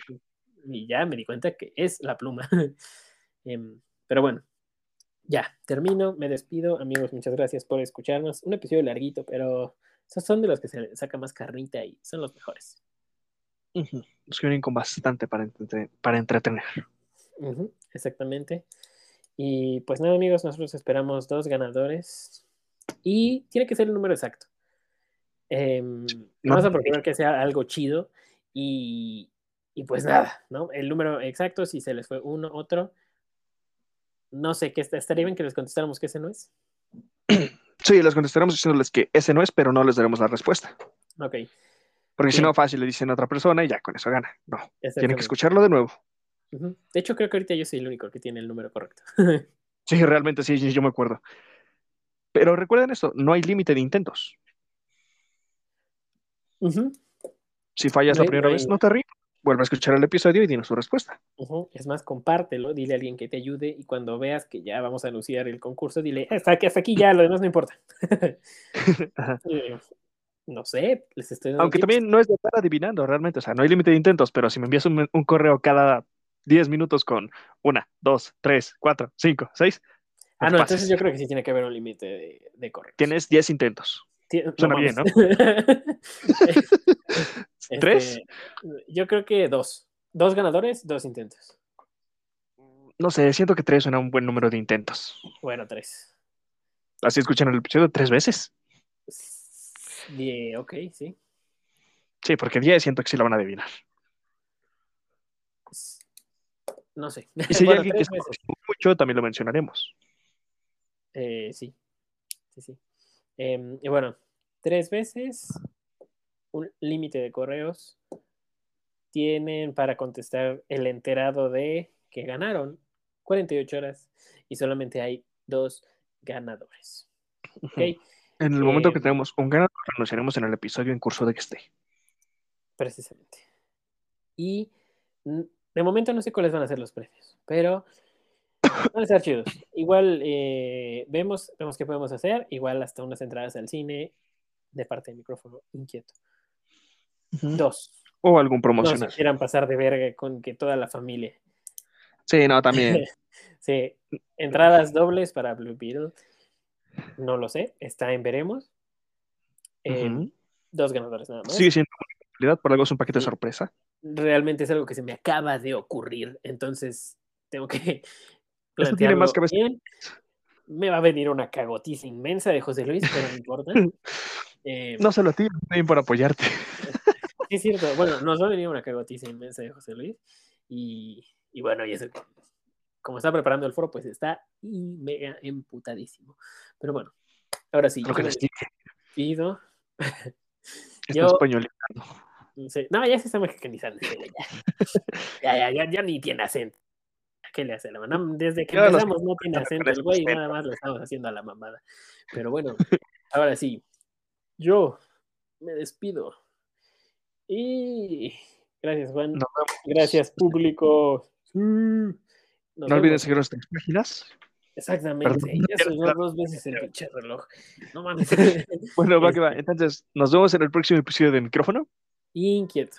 Y ya me di cuenta que es la pluma. Em, pero bueno, ya, termino, me despido. Amigos, muchas gracias por escucharnos. Un episodio larguito, pero esos son de los que se saca más carnita y son los mejores. Los que vienen con bastante para, para entretener. Exactamente. Y pues nada, amigos, nosotros esperamos dos ganadores y tiene que ser el número exacto. Em, no vamos a procurar que sea algo chido y, y pues nada, ¿no? El número exacto, si se les fue uno, otro. No sé qué está, estaría bien que les contestáramos que ese no es. Sí, les contestaremos diciéndoles que ese no es, pero no les daremos la respuesta. Ok. Porque si Bien. no, fácil le dicen a otra persona y ya con eso gana. No, tienen que escucharlo de nuevo. De hecho, creo que ahorita yo soy el único que tiene el número correcto. Sí, realmente sí, yo me acuerdo. Pero recuerden esto, no hay límite de intentos. Si fallas No la primera no vez, no te ríes. Vuelve a escuchar el episodio y dinos su respuesta. Es más, compártelo, dile a alguien que te ayude y cuando veas que ya vamos a anunciar el concurso, dile, hasta aquí, hasta aquí ya, lo demás no importa. No sé, les estoy dando Aunque tips. también no es de estar adivinando, realmente. O sea, no hay límite de intentos, pero si me envías un, un correo cada 10 minutos con una, dos, tres, cuatro, cinco, seis, Ah, no, pases. entonces yo creo que sí tiene que haber un límite de, de correos. tienes 10 intentos. Suena bien, mames. Este, ¿Tres? Yo creo que dos. Dos ganadores, dos intentos. No sé, siento que tres suena un buen número de intentos. Bueno, tres. Así escuchan el episodio tres veces. Die- ok, sí. Sí, porque 10 siento que sí la van a adivinar. No sé. Y si hay Bueno, alguien que mucho, también lo mencionaremos. Eh, sí, sí, sí. Em, y bueno, tres veces, un límite de correos. Tienen para contestar el enterado de que ganaron 48 horas y solamente hay dos ganadores. ¿ok? En el momento que tenemos un ganador, lo anunciaremos en el episodio en curso de que esté. Precisamente. Y mm, de momento no sé cuáles van a ser los precios, pero van a estar chidos. Igual eh, vemos, vemos qué podemos hacer. Igual hasta unas entradas al cine de parte del micrófono inquieto. Dos. O algún No se promocional. quieran pasar de verga con que toda la familia. Sí, no, también. Sí, entradas dobles para Blue Beetle. No lo sé, está en veremos. Eh. Dos ganadores nada más. Sigue siendo una por algo es un paquete Sí. sorpresa. realmente es algo que se me acaba de ocurrir, entonces tengo que Esto tiene más plantearlo cabeza. bien. Me va a venir una cagotiza inmensa de José Luis, pero no importa. Eh, No solo a ti, también por apoyarte. Sí, es cierto. Bueno, nos va a venir una cagotiza inmensa de José Luis. Y, y bueno, y eso, como está preparando el foro, pues está y mega emputadísimo. Pero bueno, ahora sí, Lo yo que me les. Está Yo- españolizando. No, ya se está mexicanizando. Ya, ya, ya, ni tiene acento. ¿Qué le hace la mamá? Desde que empezamos no tiene acento el güey, nada más le estamos haciendo a la mamada. Pero bueno, ahora sí. yo me despido. Y gracias, Juan. Gracias, público. No olviden seguir nuestras páginas. Exactamente. Eso es dos veces el pinche reloj. No mames. bueno, va que va. Entonces, nos vemos en el próximo episodio de Micrófono. Inquieto.